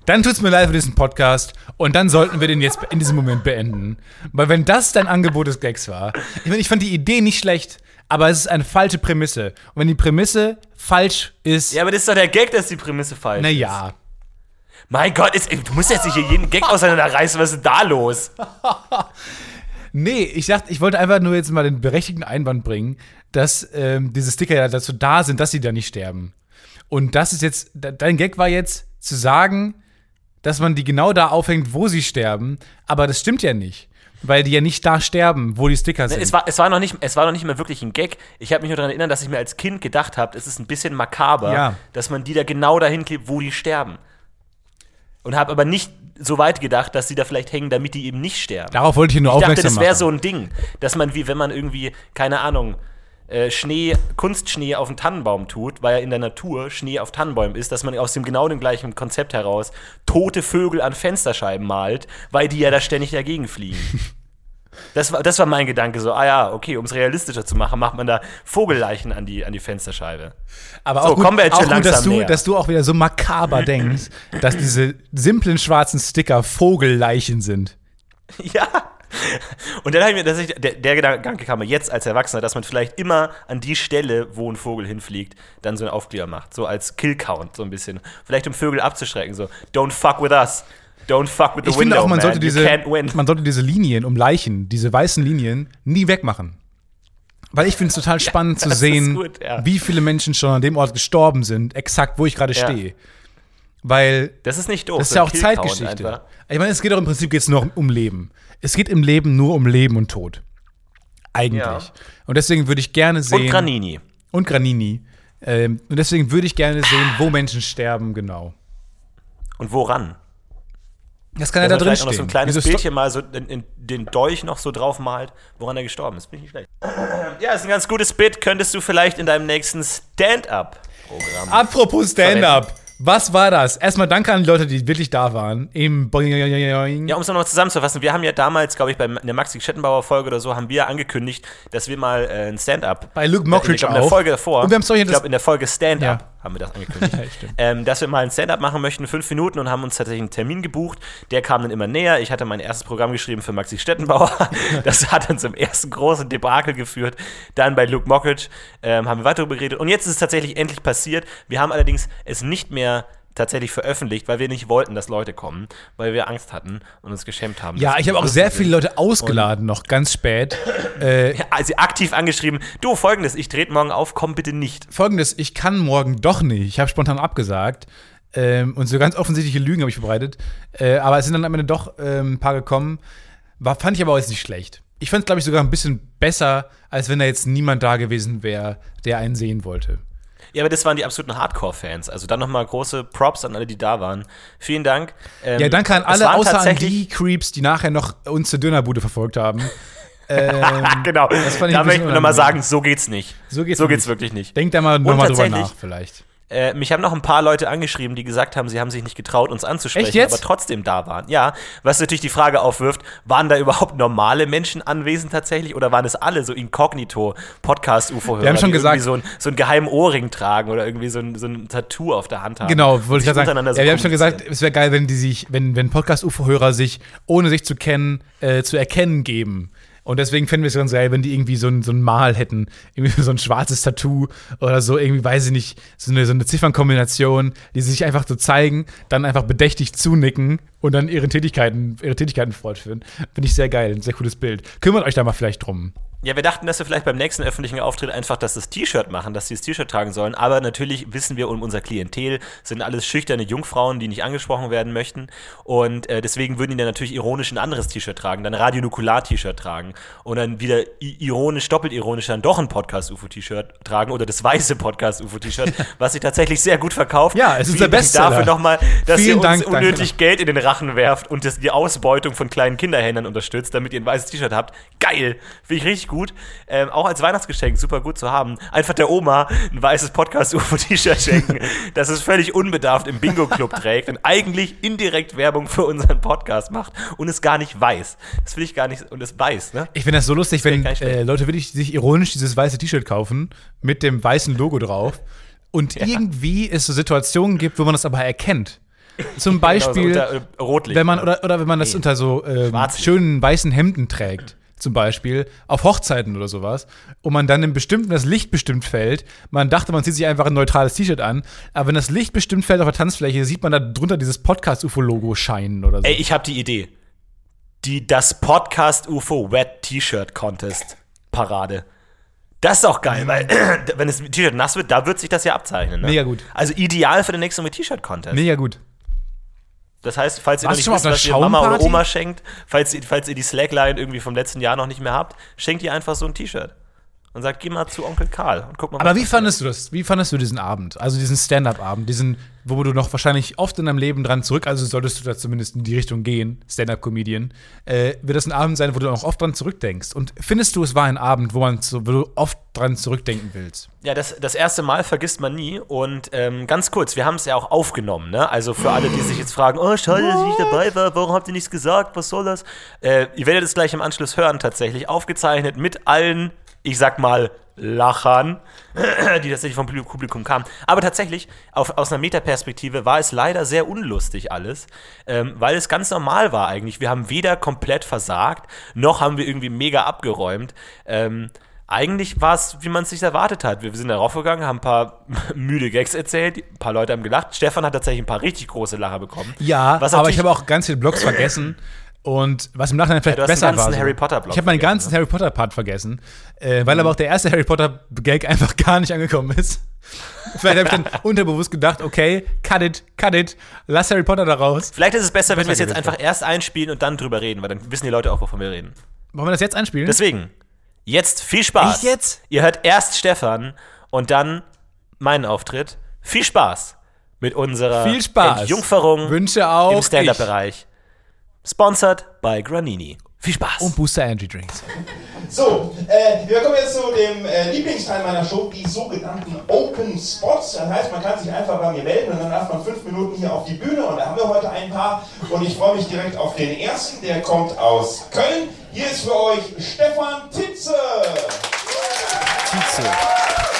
Dann tut's mir leid für diesen Podcast und dann sollten wir den jetzt in diesem Moment beenden. Weil wenn das dein Angebot des Gags war, ich meine, ich fand die Idee nicht schlecht, aber es ist eine falsche Prämisse. Und wenn die Prämisse falsch ist, ja, aber das ist doch der Gag, dass die Prämisse falsch ist. naja. Mein Gott, ist, du musst jetzt nicht hier jeden Gag auseinanderreißen. Was ist denn da los? Nee, ich dachte, ich wollte einfach nur jetzt mal den berechtigten Einwand bringen, dass ähm, diese Sticker ja dazu da sind, dass sie da nicht sterben. Und das ist jetzt, de- dein Gag war jetzt zu sagen, dass man die genau da aufhängt, wo sie sterben, aber das stimmt ja nicht. weil die ja nicht da sterben, wo die Sticker sind. Es war, es, war noch nicht, es war noch nicht mehr wirklich ein Gag. Ich habe mich nur daran erinnert, dass ich mir als Kind gedacht habe, es ist ein bisschen makaber, Ja. dass man die da genau dahin klebt, wo die sterben. Und habe aber nicht so weit gedacht, dass sie da vielleicht hängen, damit die eben nicht sterben. Darauf wollte ich nur ich dachte, aufmerksam das wäre so ein Ding, dass man wie, wenn man irgendwie, keine Ahnung, äh, Schnee, Kunstschnee auf einen Tannenbaum tut, weil ja in der Natur Schnee auf Tannenbäumen ist, dass man aus dem genau dem gleichen Konzept heraus tote Vögel an Fensterscheiben malt, weil die ja da ständig dagegen fliegen. Das war, das war mein Gedanke, so, ah ja, okay, um es realistischer zu machen, macht man da Vogelleichen an die, an die Fensterscheibe. Aber So, auch gut, kommen wir jetzt auch schon gut dass, du, näher. dass du auch wieder so makaber denkst, dass diese simplen schwarzen Sticker Vogelleichen sind. Ja. Und dann habe ich mir, dass ich, der, der Gedanke kam mir jetzt als Erwachsener, dass man vielleicht immer an die Stelle, wo ein Vogel hinfliegt, dann so einen Aufkleber macht. So als Kill-Count, so ein bisschen. Vielleicht um Vögel abzuschrecken, so, don't fuck with us. Don't fuck with the Ich window, finde auch, man man. sollte, diese, man sollte diese Linien um Leichen, diese weißen Linien, nie wegmachen. Weil ich finde es total spannend zu das ist sehen, gut, ja. wie viele Menschen schon an dem Ort gestorben sind, exakt wo ich gerade Ja. stehe. Weil Das ist nicht doof. das ist ja auch Zeitgeschichte. einfach. Ich meine, es geht doch im Prinzip geht's nur um Leben. Es geht im Leben nur um Leben und Tod. Eigentlich. Ja. Und deswegen würde ich gerne sehen. Und Granini. Und Granini. Ähm, und deswegen würde ich gerne sehen, wo Menschen sterben, genau. Und woran? Das kann ja da drin auch noch so stehen. ein kleines Bildchen mal so in, in den Dolch noch so drauf malt, woran er gestorben ist. Bin ich nicht schlecht. Ja, ist ein ganz gutes Bit. Könntest du vielleicht in deinem nächsten Stand-up-Programm. Apropos Stand-up. Was war das? Erstmal danke an die Leute, die wirklich da waren. Im Ja, um es nochmal zusammenzufassen, wir haben ja damals, glaube ich, bei der Maxi Schettenbauer Folge oder so, haben wir angekündigt, dass wir mal äh, ein Stand-up. Bei Luke Mockridge ich glaub, in der auch. Folge davor. Und wir hier ich glaube, in der Folge Stand-up Ja. Haben wir das angekündigt. Ja, ähm, dass wir mal ein Stand-up machen möchten, fünf Minuten und haben uns tatsächlich einen Termin gebucht. Der kam dann immer näher. Ich hatte mein erstes Programm geschrieben für Maxi Stettenbauer. Das hat dann zum ersten großen Debakel geführt. Dann bei Luke Mockridge ähm, haben wir weiter darüber geredet. Und jetzt ist es tatsächlich endlich passiert. Wir haben allerdings es nicht mehr tatsächlich veröffentlicht, weil wir nicht wollten, dass Leute kommen, weil wir Angst hatten und uns geschämt haben. Ja, ich habe auch sehr viele Leute ausgeladen, noch ganz spät. Äh, Ja, also aktiv angeschrieben, du folgendes, ich trete morgen auf, komm bitte nicht. Folgendes, ich kann morgen doch nicht. Ich habe spontan abgesagt. Ähm, und so ganz offensichtliche Lügen habe ich verbreitet. Äh, aber es sind dann am Ende doch ähm, ein paar gekommen. War, fand ich aber auch jetzt nicht schlecht. Ich fand es, glaube ich, sogar ein bisschen besser, als wenn da jetzt niemand da gewesen wäre, der einen sehen wollte. Ja, aber das waren die absoluten Hardcore-Fans. Also dann nochmal große Props an alle, die da waren. Vielen Dank. Ähm, Ja, danke an alle, außer an die Creeps, die nachher noch uns zur Dönerbude verfolgt haben. ähm, Genau, Das fand ich da möchten wir nochmal sagen, so geht's nicht. So geht's so nicht. geht's wirklich nicht. Denkt da mal nochmal drüber nach, vielleicht. Äh, mich haben noch ein paar Leute angeschrieben, die gesagt haben, sie haben sich nicht getraut, uns anzusprechen, aber trotzdem da waren. Ja, was natürlich die Frage aufwirft, waren da überhaupt normale Menschen anwesend tatsächlich oder waren es alle so inkognito Podcast-UFO-Hörer, Wir haben schon die gesagt- so, ein, so einen geheimen Ohrring tragen oder irgendwie so ein, so ein Tattoo auf der Hand haben? Genau, wollte ich gerade sagen. so ja, wir haben schon gesagt, es wäre geil, wenn die sich, wenn, wenn Podcast-UFO-Hörer sich, ohne sich zu kennen, äh, zu erkennen geben. Und deswegen fänden wir es ganz geil, wenn die irgendwie so ein, so ein Mal hätten, irgendwie so ein schwarzes Tattoo oder so, irgendwie, weiß ich nicht, so eine, so eine Ziffernkombination, die sich einfach so zeigen, dann einfach bedächtig zunicken und dann ihre Tätigkeiten, ihre Tätigkeiten fortführen. Finde ich sehr geil, ein sehr cooles Bild. Kümmert euch da mal vielleicht drum. Ja, wir dachten, dass wir vielleicht beim nächsten öffentlichen Auftritt einfach das, das T-Shirt machen, dass sie das T-Shirt tragen sollen. Aber natürlich wissen wir um unser Klientel, sind alles schüchterne Jungfrauen, die nicht angesprochen werden möchten. Und äh, deswegen würden die dann natürlich ironisch ein anderes T-Shirt tragen, dann ein Radionukular-T-Shirt tragen. Und dann wieder ironisch, doppelt ironisch dann doch ein Podcast-UFO-T-Shirt tragen oder das weiße Podcast-UFO-T-Shirt, was sich tatsächlich sehr gut verkauft. Ja, es ist der Bestseller. dafür nochmal, dass Vielen ihr uns Dank, danke. unnötig Geld in den Rachen werft und das, die Ausbeutung von kleinen Kinderhändlern unterstützt, damit ihr ein weißes T-Shirt habt. Geil! Finde ich richtig gut. Ähm, auch als Weihnachtsgeschenk super gut zu haben. Einfach der Oma ein weißes Podcast-UFO-T-Shirt schenken, das es völlig unbedarft im Bingo-Club trägt und eigentlich indirekt Werbung für unseren Podcast macht und es gar nicht weiß. Das will ich gar nicht, und es weiß, ne? Ich finde das so lustig, wär wenn äh, Leute wirklich sich ironisch dieses weiße T-Shirt kaufen mit dem weißen Logo drauf und irgendwie es so Situationen gibt, wo man das aber erkennt. Zum Beispiel, Genau, so unter, äh, Rotlicht. wenn man oder, oder wenn man das Nee. unter so ähm, schönen weißen Hemden trägt, zum Beispiel auf Hochzeiten oder sowas, und man dann im bestimmten das Licht bestimmt fällt. Man dachte, man zieht sich einfach ein neutrales T-Shirt an, aber wenn das Licht bestimmt fällt auf der Tanzfläche, sieht man da drunter dieses Podcast-UFO-Logo scheinen oder so. Ey, ich habe die Idee. Die, das Podcast UFO Wet T-Shirt Contest Parade. Das ist auch geil, weil wenn das T-Shirt nass wird, da wird sich das ja abzeichnen. Ne? Mega gut. Also ideal für den nächsten T-Shirt Contest. Mega gut. Das heißt, falls ihr noch Warst nicht du schon wisst, was ihr Mama oder? Oma schenkt, falls ihr, falls ihr die Slackline irgendwie vom letzten Jahr noch nicht mehr habt, schenkt ihr einfach so ein T-Shirt. Und sagt, geh mal zu Onkel Karl und guck mal. Aber wie fandest du das? Wie fandest du diesen Abend? Also diesen Stand-up-Abend, diesen, wo du noch wahrscheinlich oft in deinem Leben dran zurück, also solltest du da zumindest in die Richtung gehen, Stand-up-Comedian, äh, wird das ein Abend sein, wo du auch oft dran zurückdenkst. Und findest du, es war ein Abend, wo man so, wo du oft dran zurückdenken willst? Ja, das, das erste Mal vergisst man nie. Und ähm, ganz kurz, wir haben es ja auch aufgenommen, ne? Also für alle, die sich jetzt fragen, oh, schade, dass ich nicht dabei war, warum habt ihr nichts gesagt, was soll das? Äh, ihr werdet es gleich im Anschluss hören, tatsächlich. Aufgezeichnet mit allen, ich sag mal, Lachern, die tatsächlich vom Publikum kamen. Aber tatsächlich, auf, aus einer Metaperspektive war es leider sehr unlustig alles, ähm, weil es ganz normal war eigentlich. Wir haben weder komplett versagt, noch haben wir irgendwie mega abgeräumt. Ähm, eigentlich war es, wie man es sich erwartet hat. Wir sind darauf gegangen, haben ein paar müde Gags erzählt, ein paar Leute haben gelacht. Stefan hat tatsächlich ein paar richtig große Lacher bekommen. Ja, aber ich habe auch ganz viele Blogs vergessen. Und was im Nachhinein vielleicht Ja, besser war. so. Ich habe meinen ganzen ne? Harry Potter-Part vergessen, äh, weil aber auch der erste Harry Potter-Gag einfach gar nicht angekommen ist. Vielleicht habe ich dann unterbewusst gedacht, okay, cut it, cut it, lass Harry Potter da raus. Vielleicht ist es besser, wenn wir es jetzt einfach erst einspielen und dann drüber reden, weil dann wissen die Leute auch, wovon wir reden. Wollen wir das jetzt einspielen? Deswegen, jetzt viel Spaß. Echt jetzt? Ihr hört erst Stefan und dann meinen Auftritt. Viel Spaß mit unserer Viel Spaß. Entjungferung Wünsche auch im Stand-Up-Bereich. Sponsored by Granini. Viel Spaß. Und Booster Energy Drinks. So, äh, wir kommen jetzt zu dem äh, Lieblingsteil meiner Show, die sogenannten Open Spots. Das heißt, man kann sich einfach bei mir melden und dann darf man fünf Minuten hier auf die Bühne und da haben wir heute ein paar. Und ich freue mich direkt auf den ersten, der kommt aus Köln. Hier ist für euch Stefan Titze. Tietze.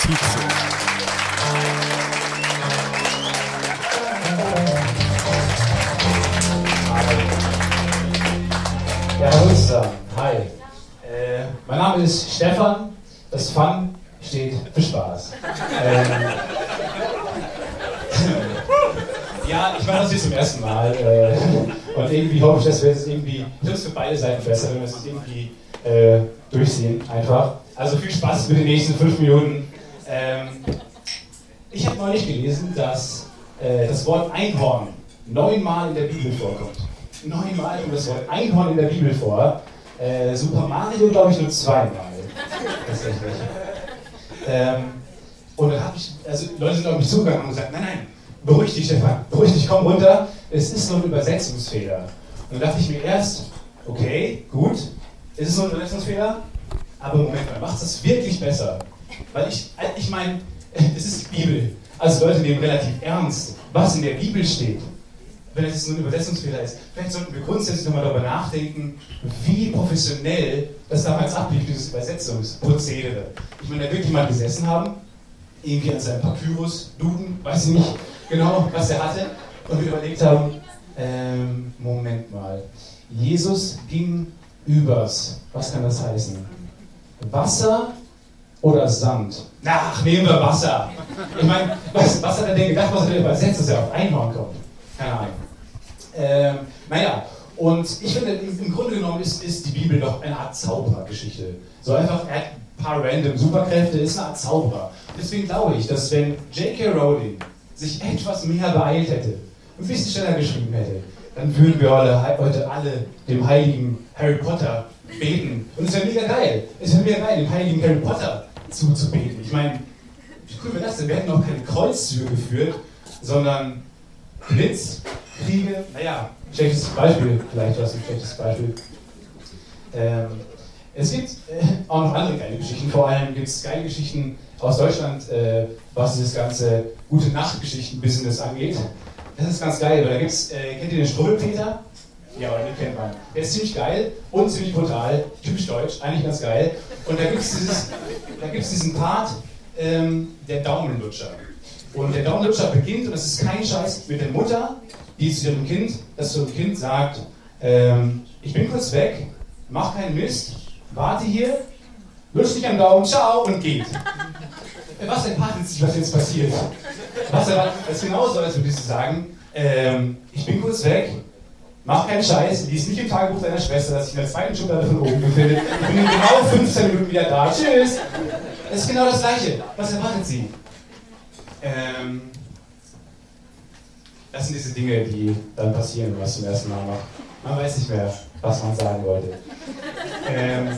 Tietze. Hallo zusammen. Hi. Äh, mein Name ist Stefan. Das Fun steht für Spaß. Ähm, ja, ich mache das hier zum ersten Mal. Äh, und irgendwie hoffe ich, dass wir es irgendwie, ich für beide Seiten besser, wenn wir es irgendwie äh, durchsehen. Einfach. Also viel Spaß mit den nächsten fünf Minuten. Ähm, ich habe neulich gelesen, dass äh, das Wort Einhorn neunmal in der Bibel vorkommt. Neunmal kommt das Wort Einhorn in der Bibel vor. Äh, Super Mario, glaube ich, nur zweimal. Tatsächlich. Ähm, und dann habe ich, also Leute sind auf mich zugegangen und gesagt, nein, nein, beruhig dich, Stefan, beruhig dich, komm runter. Es ist nur ein Übersetzungsfehler. Und dann dachte ich mir erst, okay, gut, ist es nur ein Übersetzungsfehler? Aber Moment mal, macht es wirklich besser? Weil ich, ich meine, es ist die Bibel. Also Leute nehmen relativ ernst, was in der Bibel steht. Wenn es jetzt nur ein Übersetzungsfehler ist, vielleicht sollten wir grundsätzlich nochmal darüber nachdenken, wie professionell das damals ablief, dieses Übersetzungsprozedere. Ich meine, da wird jemand gesessen haben, irgendwie an seinem Papyrus, Duden, weiß ich nicht genau, was er hatte, und wir überlegt haben, ähm, Moment mal, Jesus ging übers, was kann das heißen? Wasser oder Sand? Ach, nehmen wir Wasser. Ich meine, was, was hat er denn gedacht, was er denn übersetzt, dass er auf Einhorn kommt? Keine Ahnung. Ähm, naja, und ich finde, im Grunde genommen ist, ist die Bibel doch eine Art Zauberergeschichte. So einfach, ein paar random Superkräfte, ist eine Art Zauberer. Deswegen glaube ich, dass wenn J.K. Rowling sich etwas mehr beeilt hätte, ein bisschen schneller geschrieben hätte, dann würden wir heute alle dem heiligen Harry Potter beten. Und es wäre mega geil. Es wäre mega geil, dem heiligen Harry Potter zuzubeten. Ich meine, wie cool wäre das denn? Wir hätten auch keine Kreuzzüge geführt, sondern Blitzkriege. Naja, schlechtes Beispiel, vielleicht was ein schlechtes Beispiel. Ähm, es gibt äh, auch noch andere geile Geschichten. Vor allem gibt es geile Geschichten aus Deutschland, äh, was dieses ganze gute Nacht-Geschichten-Business angeht. Das ist ganz geil, weil da gibt's, äh, kennt ihr den Struwwelpeter? Ja, den kennt man. Der ist ziemlich geil und ziemlich brutal, typisch deutsch, eigentlich ganz geil. Und da gibt es diesen Part, ähm, der Daumenlutscher. Und der Daumenlutscher beginnt, und das ist kein Scheiß, mit der Mutter, die zu ihrem Kind, das zu ihrem Kind sagt, ähm, ich bin kurz weg, mach keinen Mist, warte hier, lutsch dich am Daumen, ciao und geht. Äh, Was erwartet sich, was jetzt passiert? Was erwartet, das ist genauso, als würdest du sagen, ähm, ich bin kurz weg, mach keinen Scheiß, lies nicht im Tagebuch deiner Schwester, dass ich in der zweiten Schublade von oben befinde, ich bin in genau 15 Minuten wieder da, tschüss. Das ist genau das Gleiche. Was erwartet sie? Ähm, Das sind diese Dinge, die dann passieren, wenn man es zum ersten Mal macht. Man weiß nicht mehr, was man sagen wollte. Ähm,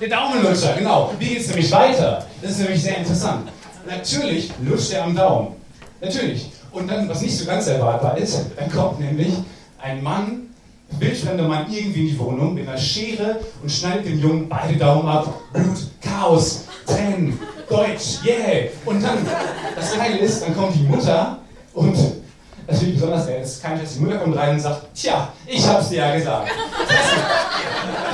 der Daumenlutscher, genau. Wie geht es nämlich weiter? Das ist nämlich sehr interessant. Natürlich lutscht er am Daumen. Natürlich. Und dann, was nicht so ganz erwartbar ist, dann kommt nämlich ein Mann, wildfremder Mann, irgendwie in die Wohnung mit einer Schere und schneidet dem Jungen beide Daumen ab. Blut, Chaos, Tränen, Deutsch, yeah. Und dann, das Geile ist, dann kommt die Mutter und natürlich besonders geil ist, kein Scheiß, die Mutter kommt rein und sagt, tja, ich hab's dir ja gesagt.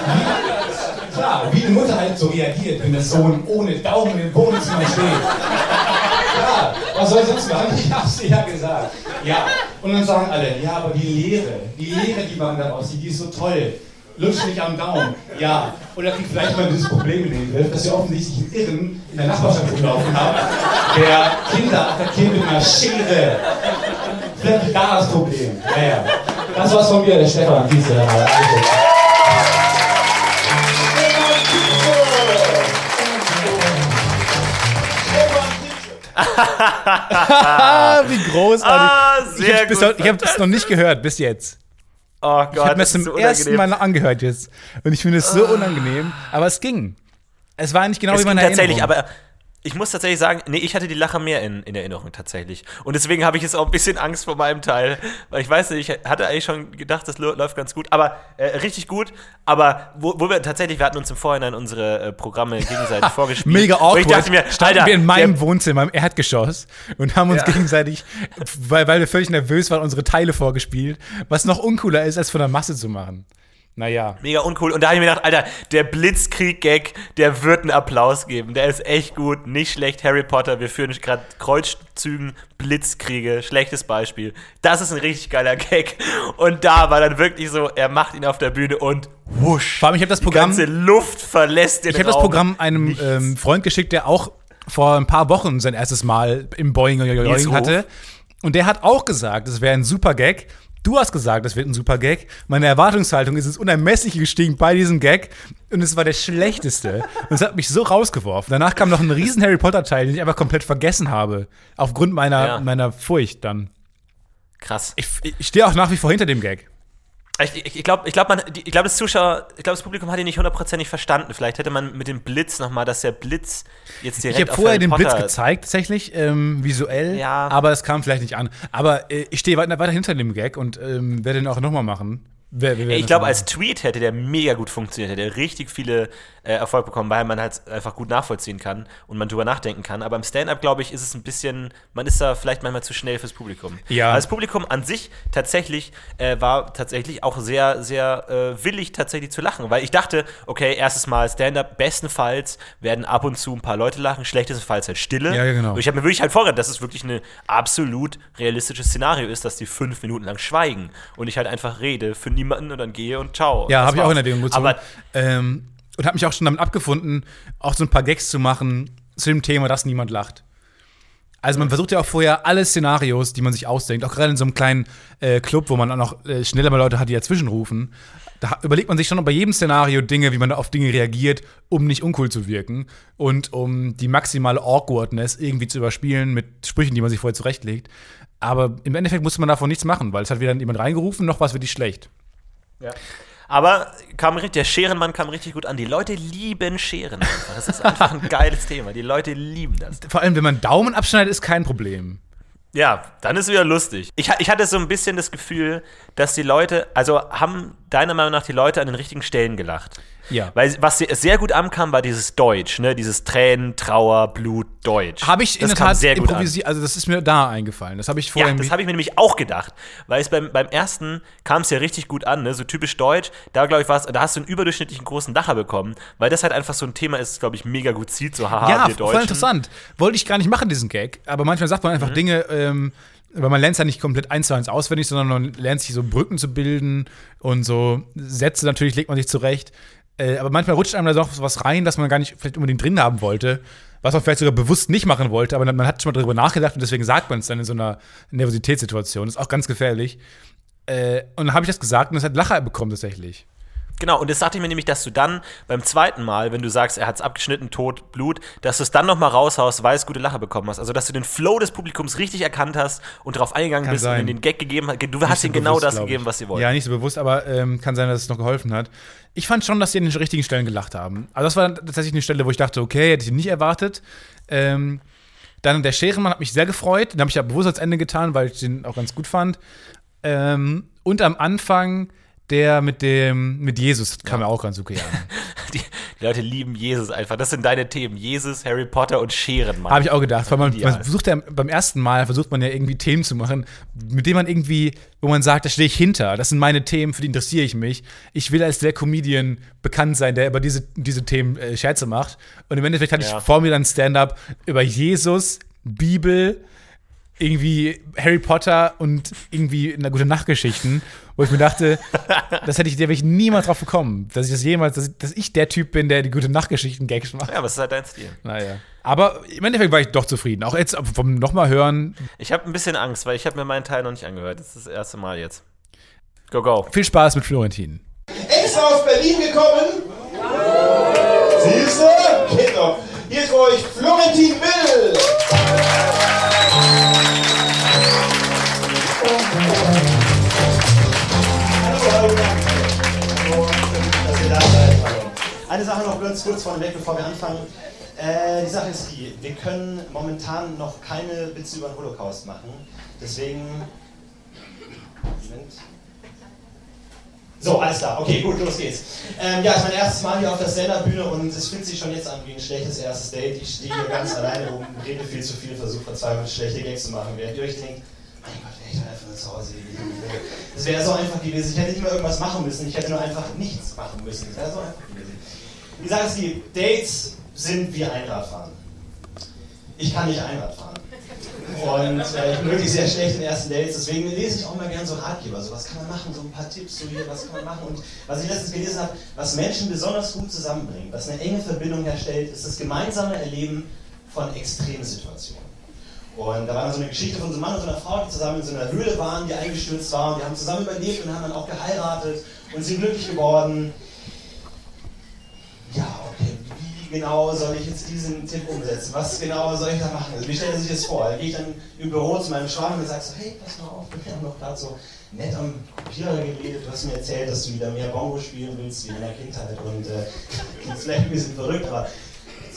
Wie, klar, wie eine Mutter halt so reagiert, wenn der Sohn ohne Daumen im Wohnzimmer steht. Ja, was soll ich sonst machen? Ich hab's dir ja gesagt. Ja, und dann sagen alle, ja, aber die Lehre, die Lehre, die man daraus sieht, die ist so toll. Lutsch nicht am Daumen. Ja, oder kriegt vielleicht mal dieses Problem in den Griff, dass wir offensichtlich einen Irren in der Nachbarschaft rumlaufen haben, der Kinder attackiert mit einer Schere. Vielleicht da das Problem. Naja, das war's von mir, der Stefan. Diese, Ah, wie großartig. Ah, ich sehr habe ich hab das noch nicht gehört bis jetzt. Oh Gott, Ich habe mir das zum so ersten. Mal angehört jetzt. Und ich finde es so unangenehm. Aber es ging. Es war nicht genau es wie meine tatsächlich, aber ich muss tatsächlich sagen, nee, ich hatte die Lacher mehr in, in Erinnerung tatsächlich. Und deswegen habe ich jetzt auch ein bisschen Angst vor meinem Teil. Weil ich weiß nicht, ich hatte eigentlich schon gedacht, das läuft ganz gut. Aber äh, richtig gut. Aber wo, wo wir tatsächlich, wir hatten uns im Vorhinein unsere äh, Programme gegenseitig vorgespielt. Mega Und awkward. ich dachte mir, Standen Alter, wir in meinem der, Wohnzimmer im Erdgeschoss und haben uns Ja. gegenseitig, weil, weil wir völlig nervös waren, unsere Teile vorgespielt. Was noch uncooler ist, als von der Masse zu machen. Naja. Mega uncool. Und da habe ich mir gedacht, Alter, der Blitzkrieg-Gag, der wird einen Applaus geben. Der ist echt gut, nicht schlecht. Harry Potter, wir führen gerade Kreuzzügen, Blitzkriege, schlechtes Beispiel. Das ist ein richtig geiler Gag. Und da war dann wirklich so, er macht ihn auf der Bühne und wusch. Vor allem, ich habe das Die Programm, ganze Luft verlässt den ich hab das. Programm einem ähm, Freund geschickt, der auch vor ein paar Wochen sein erstes Mal im Boeing hatte. Und der hat auch gesagt, es wäre ein super Gag. Du hast gesagt, es wird ein super Gag. Meine Erwartungshaltung ist ins Unermessliche gestiegen bei diesem Gag. Und es war der schlechteste. Und es hat mich so rausgeworfen. Danach kam noch ein riesen Harry Potter-Teil, den ich einfach komplett vergessen habe. Aufgrund meiner, Ja. meiner Furcht dann. Krass. Ich, ich stehe auch nach wie vor hinter dem Gag. Ich, ich, ich glaube, ich glaub, man- ich glaub, das Zuschauer, ich glaube, das Publikum hat ihn nicht hundertprozentig verstanden. Vielleicht hätte man mit dem Blitz nochmal, dass der Blitz jetzt direkt Ich habe vorher Harry den Blitz Potter- gezeigt, tatsächlich, ähm, visuell, Ja. aber es kam vielleicht nicht an. Aber äh, ich stehe weiter, weiter hinter dem Gag und ähm, werde den auch nochmal machen. Wer, wer, Ich glaube, als Tweet hätte der mega gut funktioniert, hätte er richtig viele äh, Erfolg bekommen, weil man halt einfach gut nachvollziehen kann und man drüber nachdenken kann. Aber im Stand-up, glaube ich, ist es ein bisschen, man ist da vielleicht manchmal zu schnell fürs Publikum. Ja. Aber das Publikum an sich tatsächlich äh, war tatsächlich auch sehr, sehr äh, willig tatsächlich zu lachen, weil ich dachte, okay, erstes Mal Stand-up, bestenfalls werden ab und zu ein paar Leute lachen, schlechtestenfalls halt Stille. Ja, genau. Und ich habe mir wirklich halt vorgestellt, dass es wirklich ein absolut realistisches Szenario ist, dass die fünf Minuten lang schweigen und ich halt einfach rede für niemanden und dann gehe und ciao. Ja, habe ich auch in Erwägung gezogen. Aber ähm, und habe mich auch schon damit abgefunden, auch so ein paar Gags zu machen zu dem Thema, dass niemand lacht. Also man versucht ja auch vorher alle Szenarios, die man sich ausdenkt, auch gerade in so einem kleinen äh, Club, wo man auch noch äh, schneller mal Leute hat, die dazwischen rufen, da überlegt man sich schon bei jedem Szenario Dinge, wie man auf Dinge reagiert, um nicht uncool zu wirken und um die maximale Awkwardness irgendwie zu überspielen mit Sprüchen, die man sich vorher zurechtlegt. Aber im Endeffekt musste man davon nichts machen, weil es hat weder jemand reingerufen, noch war es wirklich schlecht. Aber kam richtig, der Scherenmann kam richtig gut an. Die Leute lieben Scheren. einfach. Das ist einfach ein geiles Thema. Die Leute lieben das. Vor allem, wenn man Daumen abschneidet, ist kein Problem. Ja, dann ist es wieder lustig. Ich, ich hatte so ein bisschen das Gefühl, dass die Leute, also haben deiner Meinung nach die Leute an den richtigen Stellen gelacht. Ja. Weil was se- sehr gut ankam, war dieses Deutsch, ne? Dieses Tränen, Trauer, Blut, Deutsch. Habe ich in das der Tat sehr gut an. improvisiert, also das ist mir da eingefallen. Das habe ich vorher Ja, das habe ich mir nämlich auch gedacht. Weil es beim, beim ersten kam es ja richtig gut an, ne? so typisch deutsch. Da, glaube ich, war's, da hast du einen überdurchschnittlichen großen Lacher bekommen, weil das halt einfach so ein Thema ist, glaube ich, mega gut zieht. So, haha, Ja, voll interessant. Wollte ich gar nicht machen, diesen Gag. Aber manchmal sagt man Mhm. einfach Dinge, ähm, weil man lernt es ja nicht komplett eins zu eins auswendig, sondern man lernt sich so Brücken zu bilden und so Sätze natürlich legt man sich zurecht. Äh, aber manchmal rutscht einem da doch was rein, das man gar nicht vielleicht unbedingt drin haben wollte, was man vielleicht sogar bewusst nicht machen wollte, aber man hat schon mal darüber nachgedacht und deswegen sagt man es dann in so einer Nervositätssituation. Das ist auch ganz gefährlich. Äh, und dann habe ich das gesagt und es hat Lacher bekommen tatsächlich. Genau, und das sagte ich mir nämlich, dass du dann beim zweiten Mal, wenn du sagst, er hat es abgeschnitten, tot, Blut, dass du es dann nochmal raushaust, weil es gute Lache bekommen hast. Also, dass du den Flow des Publikums richtig erkannt hast und darauf eingegangen Kann bist sein. und den Gag gegeben hast. Du Nicht hast so ihnen genau das gegeben, was sie wollten. Ja, nicht so bewusst, aber ähm, kann sein, dass es noch geholfen hat. Ich fand schon, dass sie an den richtigen Stellen gelacht haben. Also das war tatsächlich eine Stelle, wo ich dachte, okay, hätte ich nicht erwartet. Ähm, dann der Scherenmann hat mich sehr gefreut. Den habe ich ja bewusst als Ende getan, weil ich den auch ganz gut fand. Ähm, und am Anfang der mit dem mit Jesus kam mir auch ganz okay an. Die, die Leute lieben Jesus einfach. Das sind deine Themen. Jesus, Harry Potter und Scherenmann. Habe ich auch gedacht, weil man, Ideal. man versucht ja beim ersten Mal versucht man ja irgendwie Themen zu machen, mit denen man irgendwie, wo man sagt, da stehe ich hinter. Das sind meine Themen, für die interessiere ich mich. Ich will als der Comedian bekannt sein, der über diese, diese Themen äh, Scherze macht. Und im Endeffekt hatte Ja. ich vor mir dann Stand-up über Jesus, Bibel, irgendwie Harry Potter und irgendwie eine gute Nachtgeschichten, wo ich mir dachte, das hätte ich, da wäre ich niemals drauf gekommen, dass ich das jemals, dass, dass ich der Typ bin, der die gute Nachtgeschichten-Gags macht. ja, aber es ist halt dein Stil. Naja. Aber im Endeffekt war ich doch zufrieden. Auch jetzt vom nochmal hören. Ich habe ein bisschen Angst, weil ich habe mir meinen Teil noch nicht angehört. Das ist das erste Mal jetzt. Go, go. Viel Spaß mit Florentin. extra aus Berlin gekommen. Siehst du? Geht doch. Hier ist für euch Florentin Will. Eine Sache noch ganz kurz vorneweg, bevor wir anfangen. Äh, die Sache ist die, wir können momentan noch keine Witze über den Holocaust machen. Deswegen. Moment. So, alles klar. Okay, gut, los geht's. Ähm, ja, ist mein erstes Mal hier auf der Stand-Up-Bühne und es fühlt sich schon jetzt an wie ein schlechtes erstes Date. Ich stehe hier ganz alleine rum, rede viel zu viel, versuche verzweifelt schlechte Gags zu machen, während ihr euch denkt, mein Gott, wäre ich doch einfach nur zu Hause gewesen. Es wäre so einfach gewesen. Ich hätte nicht mal irgendwas machen müssen, ich hätte nur einfach nichts machen müssen. Es wäre so einfach gewesen. Sache ist die, Dates sind wie Einradfahren. Ich kann nicht Einrad fahren. Und äh, ich bin wirklich sehr schlecht in ersten Dates, deswegen lese ich auch mal gerne so Ratgeber. So, was kann man machen? So ein paar Tipps, so hier, was kann man machen? Und was ich letztens gelesen habe, was Menschen besonders gut zusammenbringt, was eine enge Verbindung herstellt, ist das gemeinsame Erleben von Extremsituationen. Und da war dann so eine Geschichte von so einem Mann und so einer Frau, die zusammen in so einer Höhle waren, die eingestürzt war. Und die haben zusammen überlebt und haben dann auch geheiratet und sind glücklich geworden. Genau soll ich jetzt diesen Tipp umsetzen? Was genau soll ich da machen? Also, wie stellt er sich das vor? Da gehe ich dann im Büro zu meinem Schwager und sage so, hey, pass mal auf, wir haben doch gerade so nett am Kopierer geredet, du hast mir erzählt, dass du wieder mehr Bongo spielen willst wie in der Kindheit und äh, vielleicht ein bisschen verrückt, aber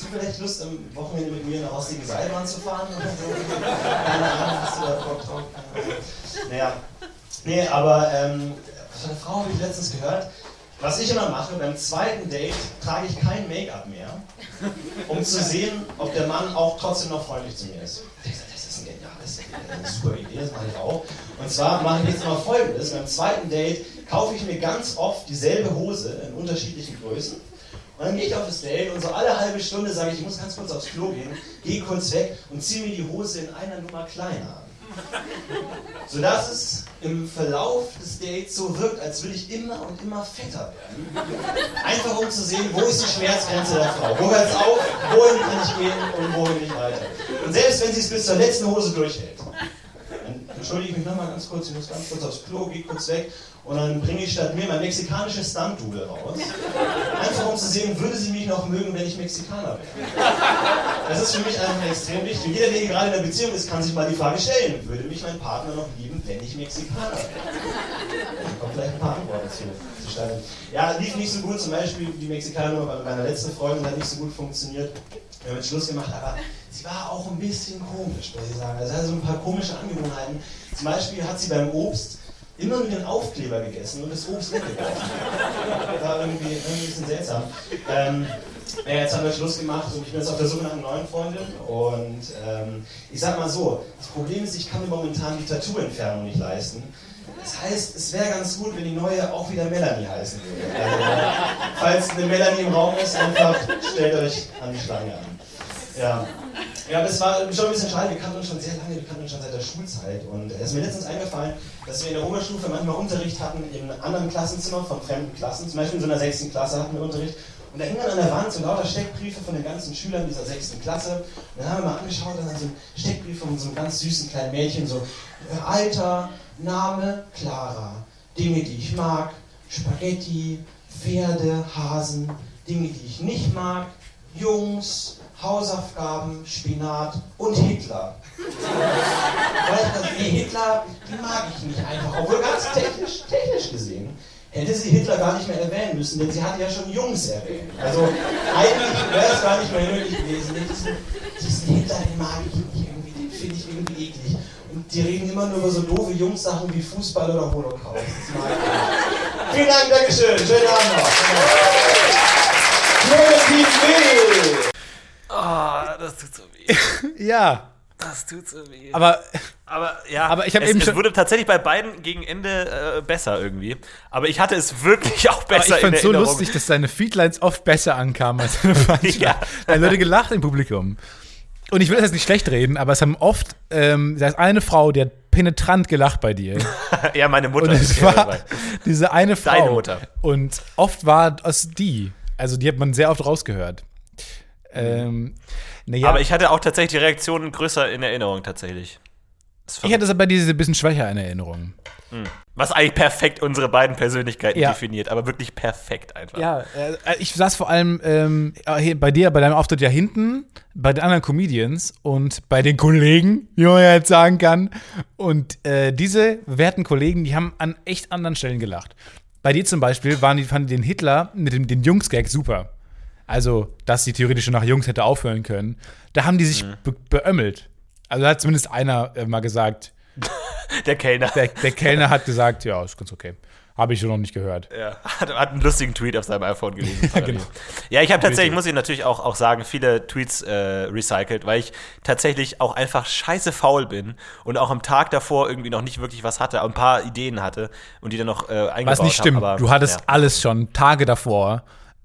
Hast du vielleicht Lust, am Wochenende mit mir in eine rostige Seilbahn zu fahren? Oder so? Keine Ahnung, hast du da Bock drauf? Naja, nee, aber ähm, von einer Frau habe ich letztens gehört, was ich immer mache, beim zweiten Date trage ich kein Make-up mehr, um zu sehen, ob der Mann auch trotzdem noch freundlich zu mir ist. Das ist ein geniales, eine super Idee, das mache ich auch. Und zwar mache ich jetzt immer folgendes: Beim zweiten Date kaufe ich mir ganz oft dieselbe Hose in unterschiedlichen Größen. Und dann gehe ich auf das Date und so alle halbe Stunde sage ich, ich muss ganz kurz aufs Klo gehen, gehe kurz weg und ziehe mir die Hose in einer Nummer kleiner. Sodass es im Verlauf des Dates so wirkt, als würde ich immer und immer fetter werden. Einfach um zu sehen, wo ist die Schmerzgrenze der Frau? Wo hört es auf? Wohin kann ich gehen und wohin nicht weiter? Und selbst wenn sie es bis zur letzten Hose durchhält, entschuldige ich mich nochmal ganz kurz, ich muss ganz kurz aufs Klo, gehe kurz weg und dann bringe ich statt mir mein mexikanisches Stunt-Double raus. Einfach um zu sehen, würde sie mich noch mögen, wenn ich Mexikaner wäre. Das ist für mich einfach extrem wichtig. Jeder, der gerade in einer Beziehung ist, kann sich mal die Frage stellen, würde mich mein Partner noch lieben, wenn ich Mexikaner wäre? Kommt vielleicht ein paar Antworten zu, zustande. Ja, lief nicht so gut, zum Beispiel die Mexikaner bei meiner letzten Freundin hat nicht so gut funktioniert. Wir haben jetzt Schluss gemacht, aber sie war auch ein bisschen komisch, muss ich sagen. Also sie hatte so ein paar komische Angewohnheiten. Zum Beispiel hat sie beim Obst immer nur den Aufkleber gegessen und das Obst weggeworfen. Das war irgendwie, irgendwie ein bisschen seltsam. Ähm, ja, jetzt haben wir Schluss gemacht und ich bin jetzt auf der Suche nach einer neuen Freundin. Und ähm, ich sag mal so, das Problem ist, ich kann mir momentan die Tattoo-Entfernung nicht leisten. Das heißt, es wäre ganz gut, wenn die neue auch wieder Melanie heißen würde. Also, falls eine Melanie im Raum ist, einfach stellt euch an die Schlange an. Ja. Ja, das war schon ein bisschen schade. Wir kannten uns schon sehr lange, wir kannten uns schon seit der Schulzeit. Und es ist mir letztens eingefallen, dass wir in der Oberstufe manchmal Unterricht hatten in anderen Klassenzimmern von fremden Klassen. Zum Beispiel in so einer sechsten Klasse hatten wir Unterricht. Und da hingen an der Wand so lauter Steckbriefe von den ganzen Schülern dieser sechsten Klasse. Und dann haben wir mal angeschaut, dann so ein Steckbrief von so einem ganz süßen kleinen Mädchen, so äh, Alter, Name, Clara, Dinge, die ich mag, Spaghetti, Pferde, Hasen, Dinge, die ich nicht mag, Jungs, Hausaufgaben, Spinat und Hitler. Weil ich dachte, nee, Hitler, die mag ich nicht einfach. Obwohl ganz technisch, technisch gesehen hätte sie Hitler gar nicht mehr erwähnen müssen, denn sie hat ja schon Jungs erwähnt. Also eigentlich wäre es gar nicht mehr nötig gewesen. Diesen Hitler, den mag ich nicht irgendwie, den finde ich irgendwie eklig. Und die reden immer nur über so doofe Jungs-Sachen wie Fußball oder Holocaust. Vielen Dank, Dankeschön. Schönen Abend noch. Florentin Will. Oh, das tut so weh. Ja, Das tut so weh. aber Aber ja, Aber ich hab es, eben es schon- wurde tatsächlich bei beiden gegen Ende äh, besser irgendwie. Aber ich hatte es wirklich auch Aber besser ich fand es so lustig, dass seine Feedlines oft besser ankamen als seine Punchlines. Ja. Da Leute gelacht im Publikum. Und ich will das jetzt nicht schlecht reden, aber es haben oft, ähm, da ist eine Frau, die hat penetrant gelacht bei dir. ja, meine Mutter. Und es war dabei. diese eine Frau. Deine Mutter. Und oft war es die. Also die hat man sehr oft rausgehört. Ähm, naja, Aber ich hatte auch tatsächlich die Reaktionen größer in Erinnerung tatsächlich. Ich hatte es aber diese bisschen schwächer in Erinnerung. Was eigentlich perfekt unsere beiden Persönlichkeiten Ja. definiert, aber wirklich perfekt einfach. Ja, äh, ich saß vor allem ähm, bei dir, bei deinem Auftritt ja hinten, bei den anderen Comedians und bei den Kollegen, wie man ja jetzt sagen kann. Und äh, diese werten Kollegen, die haben an echt anderen Stellen gelacht. Bei dir zum Beispiel waren die, fanden die den Hitler mit dem den Jungs-Gag super. Also, dass sie theoretisch schon nach Jungs hätte aufhören können. Da haben die sich be beömmelt. Also da hat zumindest einer äh, mal gesagt, Der Kellner. der, der Kellner hat gesagt, ja, ist ganz okay. Habe ich so noch nicht gehört. Ja, hat, hat einen lustigen Tweet auf seinem iPhone gelesen. Ja, genau. Ja, ich habe tatsächlich, muss ich natürlich auch, auch sagen, viele Tweets äh, recycelt, weil ich tatsächlich auch einfach scheiße faul bin und auch am Tag davor irgendwie noch nicht wirklich was hatte, ein paar Ideen hatte und die dann noch äh, eingebaut Was nicht hab, stimmt, aber, du hattest ja. alles schon Tage davor.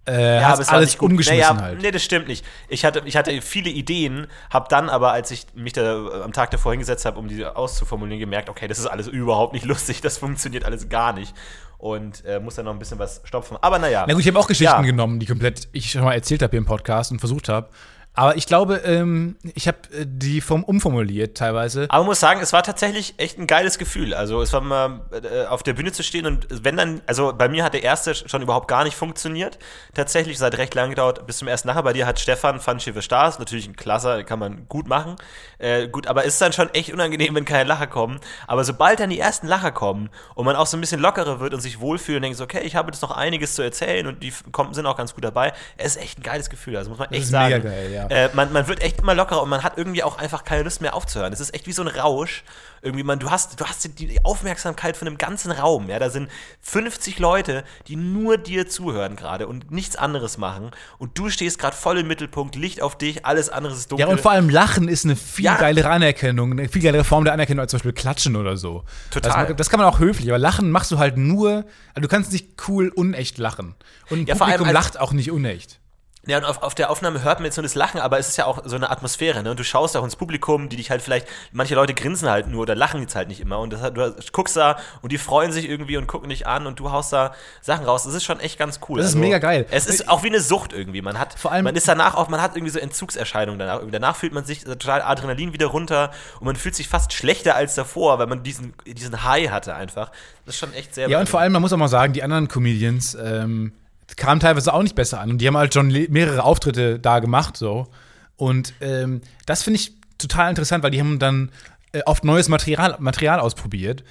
Äh, Ja, aber es war alles gut. umgeschmissen naja, halt. Nee, das stimmt nicht. Ich hatte, ich hatte viele Ideen, habe dann aber, als ich mich da äh, am Tag davor hingesetzt habe, um die auszuformulieren, gemerkt, okay, das ist alles überhaupt nicht lustig, das funktioniert alles gar nicht. Und äh, muss dann noch ein bisschen was stopfen. Aber naja. Na gut, ich habe auch Geschichten Ja. genommen, die komplett ich schon mal erzählt habe hier im Podcast und versucht habe. Aber ich glaube, ähm, ich habe äh, die vom umformuliert teilweise. Aber muss sagen, es war tatsächlich echt ein geiles Gefühl. Also es war mal äh, auf der Bühne zu stehen und wenn dann, also bei mir hat der erste schon überhaupt gar nicht funktioniert. Tatsächlich, es hat recht lange gedauert bis zum ersten nachher. Bei dir hat Stefan Van Schiffe Stars, natürlich ein Klasser, kann man gut machen. Äh, gut, aber es ist dann schon echt unangenehm, wenn keine Lacher kommen. Aber sobald dann die ersten Lacher kommen und man auch so ein bisschen lockerer wird und sich wohlfühlt und denkt so, okay, ich habe jetzt noch einiges zu erzählen und die sind auch ganz gut dabei, es ist echt ein geiles Gefühl. Also muss man echt sagen. mega geil, ja. Äh, man, man wird echt immer lockerer und man hat irgendwie auch einfach keine Lust mehr aufzuhören. Es ist echt wie so ein Rausch. Irgendwie, man, du hast, du hast die- Aufmerksamkeit von einem ganzen Raum. Ja, da sind 50 Leute, die nur dir zuhören gerade und nichts anderes machen. Und du stehst gerade voll im Mittelpunkt, Licht auf dich, alles andere ist dunkel. Ja, und vor allem Lachen ist eine viel Ja. geilere Anerkennung, eine viel geilere Form der Anerkennung als zum Beispiel Klatschen oder so. Total. Also, das kann man auch höflich, aber Lachen machst du halt nur, also du kannst nicht cool unecht lachen. Und ein Ja, vor allem Publikum lacht auch nicht unecht. Ja, und auf, auf der Aufnahme hört man jetzt nur das Lachen, aber es ist ja auch so eine Atmosphäre, ne? Und du schaust auch ins Publikum, die dich halt vielleicht, manche Leute grinsen halt nur oder lachen jetzt halt nicht immer. Und das, du guckst da und die freuen sich irgendwie und gucken dich an und du haust da Sachen raus. Das ist schon echt ganz cool. Also, Das ist mega geil. Es ist auch wie eine Sucht irgendwie. Man hat, Vor allem- man ist danach auch, man hat irgendwie so Entzugserscheinungen danach. Danach fühlt man sich total Adrenalin wieder runter und man fühlt sich fast schlechter als davor, weil man diesen, diesen High hatte einfach. Das ist schon echt sehr Ja, und vor allem, man muss auch mal sagen, die anderen Comedians ähm, kamen teilweise auch nicht besser an. Und die haben halt schon mehrere Auftritte da gemacht, so. Und ähm, das finde ich total interessant, weil die haben dann äh, oft neues Material, Material ausprobiert.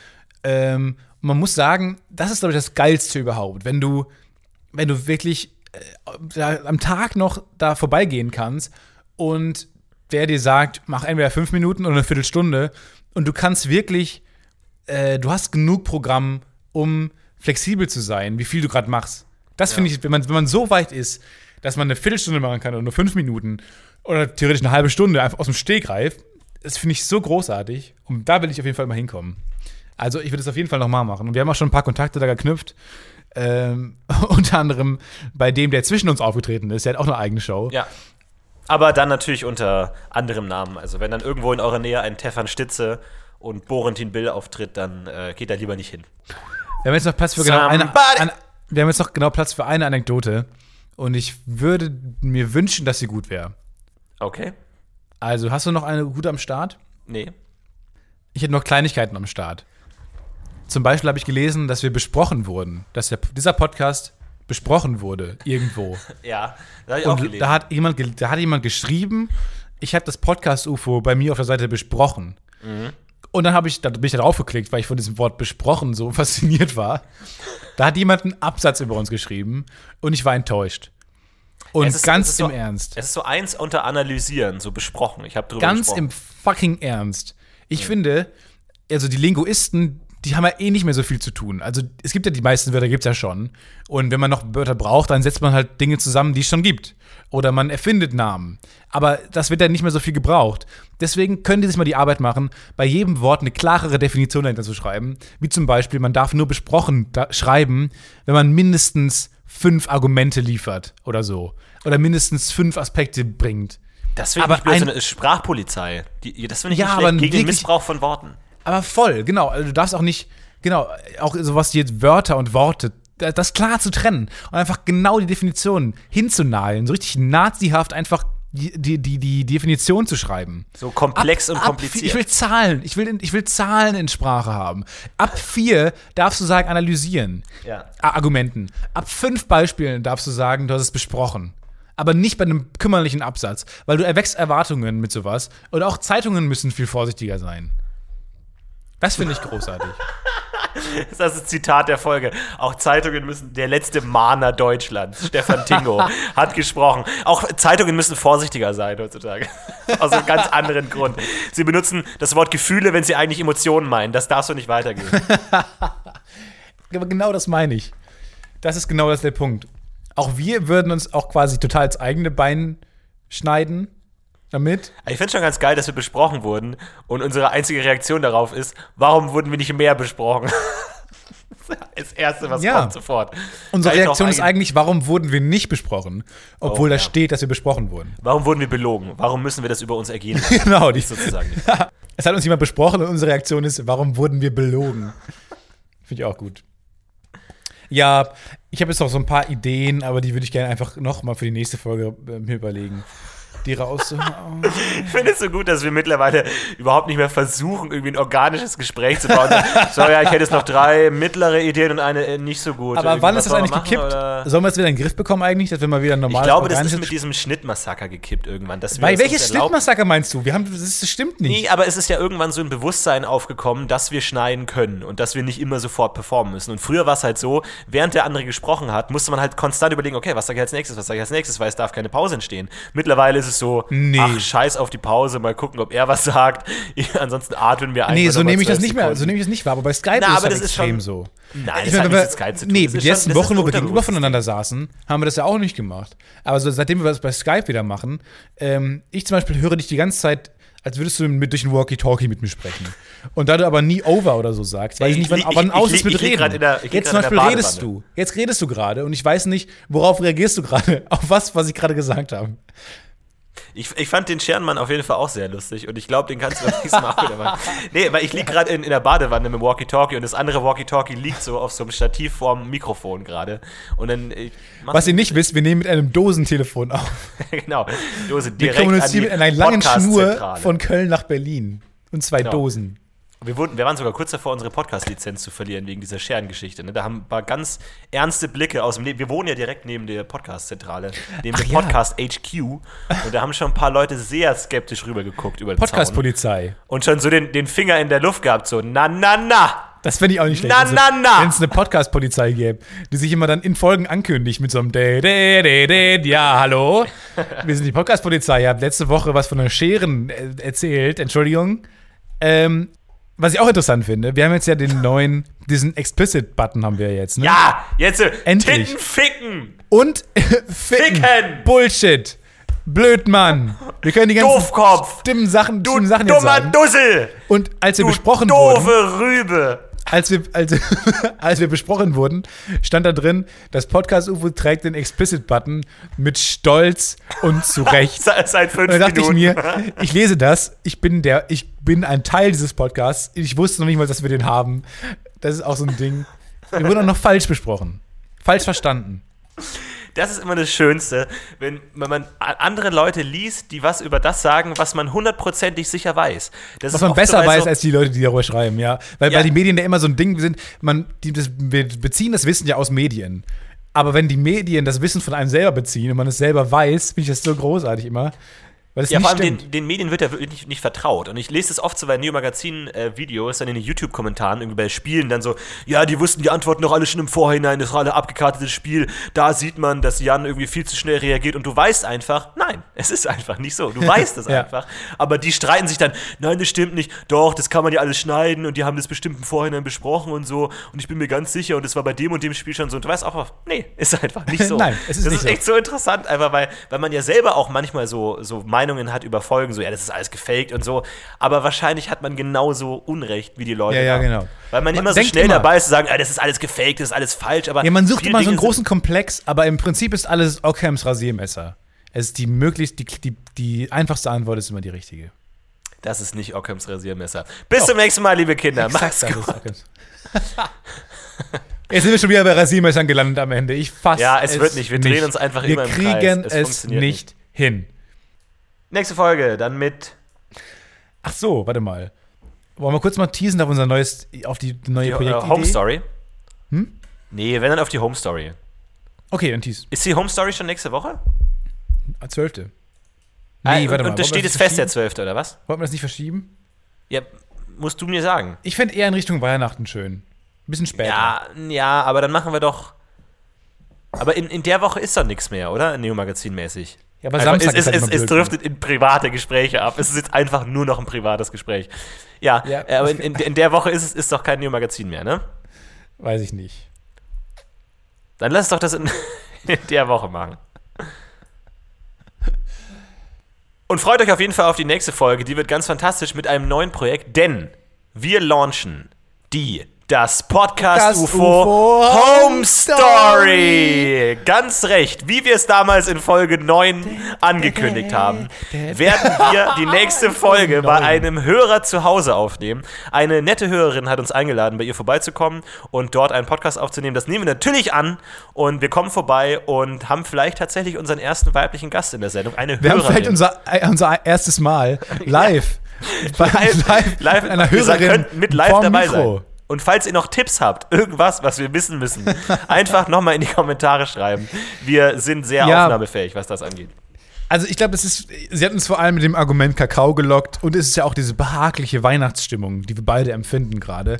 Ähm, man muss sagen, das ist, glaube ich, das Geilste überhaupt. Wenn du, wenn du wirklich äh, am Tag noch da vorbeigehen kannst und der dir sagt, mach entweder fünf Minuten oder eine Viertelstunde und du kannst wirklich äh, du hast genug Programm, um flexibel zu sein, wie viel du gerade machst. Das finde ich, wenn man, wenn man so weit ist, dass man eine Viertelstunde machen kann oder nur fünf Minuten oder theoretisch eine halbe Stunde einfach aus dem Stegreif, das finde ich so großartig. Und da will ich auf jeden Fall mal hinkommen. Also ich würde es auf jeden Fall nochmal machen. Und wir haben auch schon ein paar Kontakte da geknüpft. Ähm, unter anderem bei dem, der zwischen uns aufgetreten ist. Der hat auch eine eigene Show. Ja. Aber dann natürlich unter anderem Namen. Also wenn dann irgendwo in eurer Nähe ein Tefan Stitze und Borentin Bill auftritt, dann äh, geht da lieber nicht hin. Wir haben jetzt noch Platz für genau eine, eine Wir haben jetzt noch genau Platz für eine Anekdote. Und ich würde mir wünschen, dass sie gut wäre. Okay? Also, hast du noch eine gute am Start? Nee. Ich hätte noch Kleinigkeiten am Start. Zum Beispiel habe ich gelesen, dass wir besprochen wurden, dass der, dieser Podcast besprochen wurde, irgendwo. Ja, da habe ich auch Und gelesen. da hat, jemand, da hat jemand geschrieben, ich habe das Podcast-UFO bei mir auf der Seite besprochen. Mhm. Und dann, hab ich, da bin ich da drauf geklickt, weil ich von diesem Wort besprochen so fasziniert war. Da hat jemand einen Absatz über uns geschrieben und ich war enttäuscht. Und ist- ganz im so, Ernst. Es ist so eins unter Analysieren, so besprochen. Ich habe drüber Ganz gesprochen. im fucking Ernst. Ich finde, also die Linguisten, die haben ja eh nicht mehr so viel zu tun. Also es gibt ja die meisten Wörter, gibt es ja schon. Und wenn man noch Wörter braucht, dann setzt man halt Dinge zusammen, die es schon gibt. Oder man erfindet Namen. Aber das wird ja nicht mehr so viel gebraucht. Deswegen können die sich mal die Arbeit machen, bei jedem Wort eine klarere Definition dahinter zu schreiben. Wie zum Beispiel, man darf nur besprochen da schreiben, wenn man mindestens fünf Argumente liefert oder so. Oder mindestens fünf Aspekte bringt. Das finde aber ich so ein- eine Sprachpolizei. Die, das finde ich Ja, nicht aber schlecht, gegen den Missbrauch von Worten. Aber voll, genau. Also du darfst auch nicht, genau, auch sowas wie jetzt Wörter und Worte, da- das klar zu trennen und einfach genau die Definition hinzunageln, so richtig nazihaft einfach die, die, die, die Definition zu schreiben. So komplex und Ab kompliziert. vier- Ich will Zahlen, ich will, ich will Zahlen in Sprache haben. Ab vier darfst du sagen, analysieren. Ja. Argumenten. Ab fünf Beispielen darfst du sagen, du hast es besprochen. Aber nicht bei einem kümmerlichen Absatz, weil du erwächst Erwartungen mit sowas. Und auch Zeitungen müssen viel vorsichtiger sein. Das finde ich großartig. Das ist das Zitat der Folge. Auch Zeitungen müssen, der letzte Mahner Deutschlands, Stefan Tingo, hat gesprochen. Auch Zeitungen müssen vorsichtiger sein heutzutage. Aus einem ganz anderen Grund. Sie benutzen das Wort Gefühle, wenn sie eigentlich Emotionen meinen. Das darf so nicht weitergehen. Aber genau das meine ich. Das ist genau das der Punkt. Auch wir würden uns auch quasi total ins eigene Bein schneiden damit. Ich finde schon ganz geil, dass wir besprochen wurden und unsere einzige Reaktion darauf ist, warum wurden wir nicht mehr besprochen? Das Erste, was Ja. kommt sofort. Unsere Da Reaktion ist eigentlich, warum wurden wir nicht besprochen, obwohl Oh, da ja. steht, dass wir besprochen wurden. Warum wurden wir belogen? Warum müssen wir das über uns ergehen? lassen? genau, die, sozusagen. es hat uns jemand besprochen und unsere Reaktion ist, warum wurden wir belogen? Finde ich auch gut. Ja, ich habe jetzt noch so ein paar Ideen, aber die würde ich gerne einfach noch mal für die nächste Folge äh, mir überlegen. Die rauszuhauen. Ich finde es so gut, dass wir mittlerweile überhaupt nicht mehr versuchen, irgendwie ein organisches Gespräch zu bauen. So, ja, ich hätte jetzt noch drei mittlere Ideen und eine äh, nicht so gut. Aber Irgendwie, wann ist das eigentlich machen, gekippt? oder? Sollen wir es wieder in den Griff bekommen eigentlich, dass wir mal wieder ein Ich glaube, das ist mit diesem Schnittmassaker gekippt irgendwann. Dass Weil es welches Schnittmassaker meinst du? Wir haben, das, das stimmt nicht. Nee, aber es ist ja irgendwann so ein Bewusstsein aufgekommen, dass wir schneiden können und dass wir nicht immer sofort performen müssen. Und früher war es halt so, während der andere gesprochen hat, musste man halt konstant überlegen, okay, was sage ich als nächstes, was sage ich als nächstes, weil es darf keine Pause entstehen. Mittlerweile ist es so, Nee. ach, scheiß auf die Pause, mal gucken, ob er was sagt. ansonsten atmen wir einfach Nee, so nehme ich das 12 nicht mehr, so neme ich das nicht wahr, aber bei Skype Na, ist aber das ist extrem schon- so. Nein, Ich das meine, hat nichts mit Skype zu tun. Nee, die ist letzten schon- ist Wochen, wo wir gegenüber voneinander saßen, haben wir das ja auch nicht gemacht. Aber so, seitdem wir das bei Skype wieder machen, ähm, ich zum Beispiel höre dich die ganze Zeit, als würdest du mit durch ein Walkie-Talkie mit mir sprechen. Und da du aber nie over oder so sagst, weiß ich Ich nicht, wann, lieg- wann ich- aus ich ist mit ich Reden. der- ich Jetzt zum Beispiel redest du. Jetzt redest du gerade und ich weiß nicht, worauf reagierst du gerade, auf was, was ich gerade gesagt habe. Ich, ich fand den Scherenmann auf jeden Fall auch sehr lustig und ich glaube, den kannst du beim nächsten Mal auch wieder machen. Nee, weil ich liege gerade in, in der Badewanne mit dem Walkie-Talkie und das andere Walkie-Talkie liegt so auf so einem Stativ vorm Mikrofon gerade. Und dann. Mach- Was ihr nicht wisst, wir nehmen mit einem Dosentelefon auf. genau. Dose Wir direkt an kommunizieren mit einer langen Schnur von Köln nach Berlin. Und zwei Genau. Dosen. Wir, wurden, wir waren sogar kurz davor, unsere Podcast-Lizenz zu verlieren wegen dieser Scherengeschichte. Ne? Da haben ein paar ganz ernste Blicke aus dem Leben. Wir wohnen ja direkt neben der Podcast-Zentrale, neben Ach dem ja. Podcast HQ. Und da haben schon ein paar Leute sehr skeptisch rübergeguckt über den. Podcast-Polizei. Und schon so den, den Finger in der Luft gehabt, so na, na, na. Das fände ich auch nicht schlecht. Na, wenn's na, na. Wenn es eine Podcast-Polizei gäbe, die sich immer dann in Folgen ankündigt mit so einem de, de, de, de, Ja, hallo. Wir sind die Podcast-Polizei. Ihr habt letzte Woche was von den Scheren äh, erzählt. Entschuldigung. Ähm, was ich auch interessant finde, wir haben jetzt ja den neuen, diesen Explicit-Button haben wir jetzt, ne? Ja, jetzt Endlich. Titten ficken. Und ficken. Ficken. Bullshit. Blödmann. Wir können die ganzen Doofkopf. stimmen Sachen, Du stimmen Sachen jetzt dummer sagen. Dussel. Und als wir Du besprochen wurden, doofe Rübe. als wir, als, als wir besprochen wurden, stand da drin, das Podcast-UFO trägt den Explicit-Button mit Stolz und zu Recht. Se- Seit fünf Und da dachte ich Minuten. mir, ich lese das, ich bin der, ich bin ein Teil dieses Podcasts. Ich wusste noch nicht mal, dass wir den haben. Das ist auch so ein Ding. Wir wurden auch noch falsch besprochen. Falsch verstanden. Das ist immer das Schönste, wenn, wenn man andere Leute liest, die was über das sagen, was man hundertprozentig sicher weiß. Das Was man besser weiß so, als die Leute, die darüber schreiben, ja. Weil, Ja. weil die Medien ja immer so ein Ding sind, man, die, das, wir beziehen das Wissen ja aus Medien. Aber wenn die Medien das Wissen von einem selber beziehen und man es selber weiß, finde ich das so großartig immer. Weil es Ja, nicht vor allem den, den Medien wird ja wirklich nicht, nicht vertraut. Und ich lese es oft so bei Neo-Magazin-Videos, dann in den YouTube-Kommentaren, irgendwie bei Spielen, dann so, ja, die wussten die Antworten doch alle schon im Vorhinein, das war alle abgekartetes Spiel. Da sieht man, dass Jan irgendwie viel zu schnell reagiert und du weißt einfach, nein, es ist einfach nicht so. Du weißt es Ja. einfach. Aber die streiten sich dann, nein, das stimmt nicht, doch, das kann man ja alles schneiden und die haben das bestimmt im Vorhinein besprochen und so. Und ich bin mir ganz sicher und es war bei dem und dem Spiel schon so. Und du weißt auch, nee, ist einfach nicht so. Nein, es ist das nicht ist so. echt so interessant, einfach weil, weil man ja selber auch manchmal so, so Meinungen hat über Folgen, so, ja, das ist alles gefaked und so. Aber wahrscheinlich hat man genauso Unrecht wie die Leute. Ja, ja, da. genau. Weil man, Man immer so schnell immer- dabei ist zu sagen, ja, das ist alles gefaked, das ist alles falsch. Aber Ja, man sucht immer so einen Dinge großen Komplex, aber im Prinzip ist alles Ockhams Rasiermesser. Es ist die möglichst, die, die, die einfachste Antwort ist immer die richtige. Das ist nicht Ockhams Rasiermesser. Bis zum nächsten Mal, liebe Kinder. Macht's das ist gut. Jetzt sind wir schon wieder bei Rasiermessern gelandet am Ende. Ich fasse Ja, es wird nicht. Wir drehen uns einfach wir immer im Kreis. kriegen Es es, funktioniert nicht hin. Nächste Folge, dann mit Ach so, warte mal. Wollen wir kurz mal teasen auf unser neues, auf die neue die äh, Projektidee? Home Story. Hm? Nee, wenn dann auf die Home Story. Okay, dann tease. Ist die Home Story schon nächste Woche? Ah, Zwölfte. Ah, Nee, und, warte mal. Und das steht jetzt fest, der? 12. oder was? Wollten wir das nicht verschieben? Ja, musst du mir sagen. Ich fände eher in Richtung Weihnachten schön. Ein bisschen später. Ja, ja, aber dann machen wir doch. Aber in, in der Woche ist doch nichts mehr, oder? Neo-Magazin-mäßig. Ja, aber Samstag es, ist halt es, es, es blöd. driftet in private Gespräche ab. Es ist jetzt einfach nur noch ein privates Gespräch. Ja, Ja. äh, aber in, in, in der Woche ist es ist doch kein Neo-Magazin mehr, ne? Weiß ich nicht. Dann lass doch das in, in der Woche machen. Und freut euch auf jeden Fall auf die nächste Folge. Die wird ganz fantastisch mit einem neuen Projekt, denn wir launchen die das Podcast Das UFO, UFO Home Story. Ganz recht, wie wir es damals in Folge 9 angekündigt haben, werden wir die nächste Folge bei einem Hörer zu Hause aufnehmen. Eine nette Hörerin hat uns eingeladen, bei ihr vorbeizukommen und dort einen Podcast aufzunehmen. Das nehmen wir natürlich an und wir kommen vorbei und haben vielleicht tatsächlich unseren ersten weiblichen Gast in der Sendung, eine Wir haben Hörerin. vielleicht unser, äh, unser erstes Mal live. Bei- live, live mit einer Hörerin könnten mit live dabei Mikro. sein. Und falls ihr noch Tipps habt, irgendwas, was wir wissen müssen, einfach nochmal in die Kommentare schreiben. Wir sind sehr Ja. aufnahmefähig, was das angeht. Also ich glaube, es ist, sie hat uns vor allem mit dem Argument Kakao gelockt und es ist ja auch diese behagliche Weihnachtsstimmung, die wir beide empfinden gerade.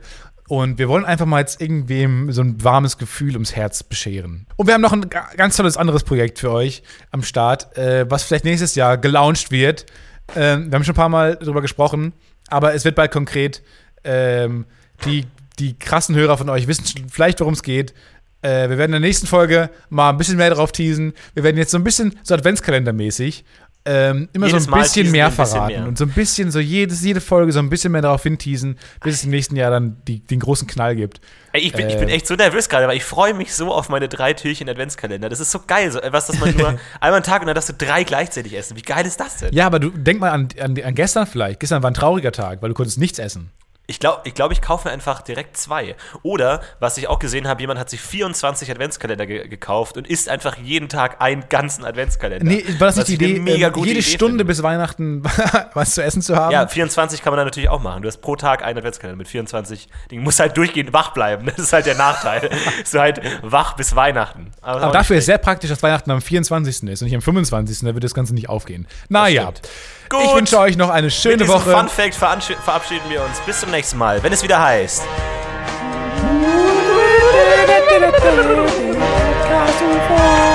Und wir wollen einfach mal jetzt irgendwem so ein warmes Gefühl ums Herz bescheren. Und wir haben noch ein ga- ganz tolles anderes Projekt für euch am Start, äh, was vielleicht nächstes Jahr gelauncht wird. Ähm, wir haben schon ein paar Mal drüber gesprochen, aber es wird bald konkret. Ähm, die, die krassen Hörer von euch wissen vielleicht, worum es geht. Äh, wir werden in der nächsten Folge mal ein bisschen mehr darauf teasen. Wir werden jetzt so ein bisschen so Adventskalendermäßig ähm, immer Jedes so ein bisschen mehr ein bisschen verraten mehr. und so ein bisschen so jedes, jede Folge so ein bisschen mehr darauf hinteasen, bis es im nächsten Jahr dann die, den großen Knall gibt. Ey, ich, bin, ich Äh. bin echt so nervös gerade, weil ich freue mich so auf meine drei Türchen Adventskalender. Das ist so geil, so etwas, dass man nur einmal am Tag und dann darfst du drei gleichzeitig essen. Wie geil ist das denn? Ja, aber du denk mal an, an, an gestern vielleicht. Gestern war ein trauriger Tag, weil du konntest nichts essen. Ich glaube, ich, glaub, ich kaufe mir einfach direkt zwei. Oder, was ich auch gesehen habe, jemand hat sich 24 Adventskalender ge gekauft und isst einfach jeden Tag einen ganzen Adventskalender. Nee, war das nicht die Idee, mega ähm, gute jede Idee Stunde finde. bis Weihnachten was zu essen zu haben? Ja, 24 kann man dann natürlich auch machen. Du hast pro Tag einen Adventskalender mit 24 Dingen. Musst halt durchgehend wach bleiben. Das ist halt der Nachteil. so halt wach bis Weihnachten. Aber dafür ist sehr praktisch, dass Weihnachten am 24. ist und nicht am 25. Da wird das Ganze nicht aufgehen. Naja, stimmt. Gut. ich wünsche euch noch eine Mit schöne diesem Woche. Fun Fact verabschieden wir uns. Bis zum nächsten Mal, wenn es wieder heißt. Hi,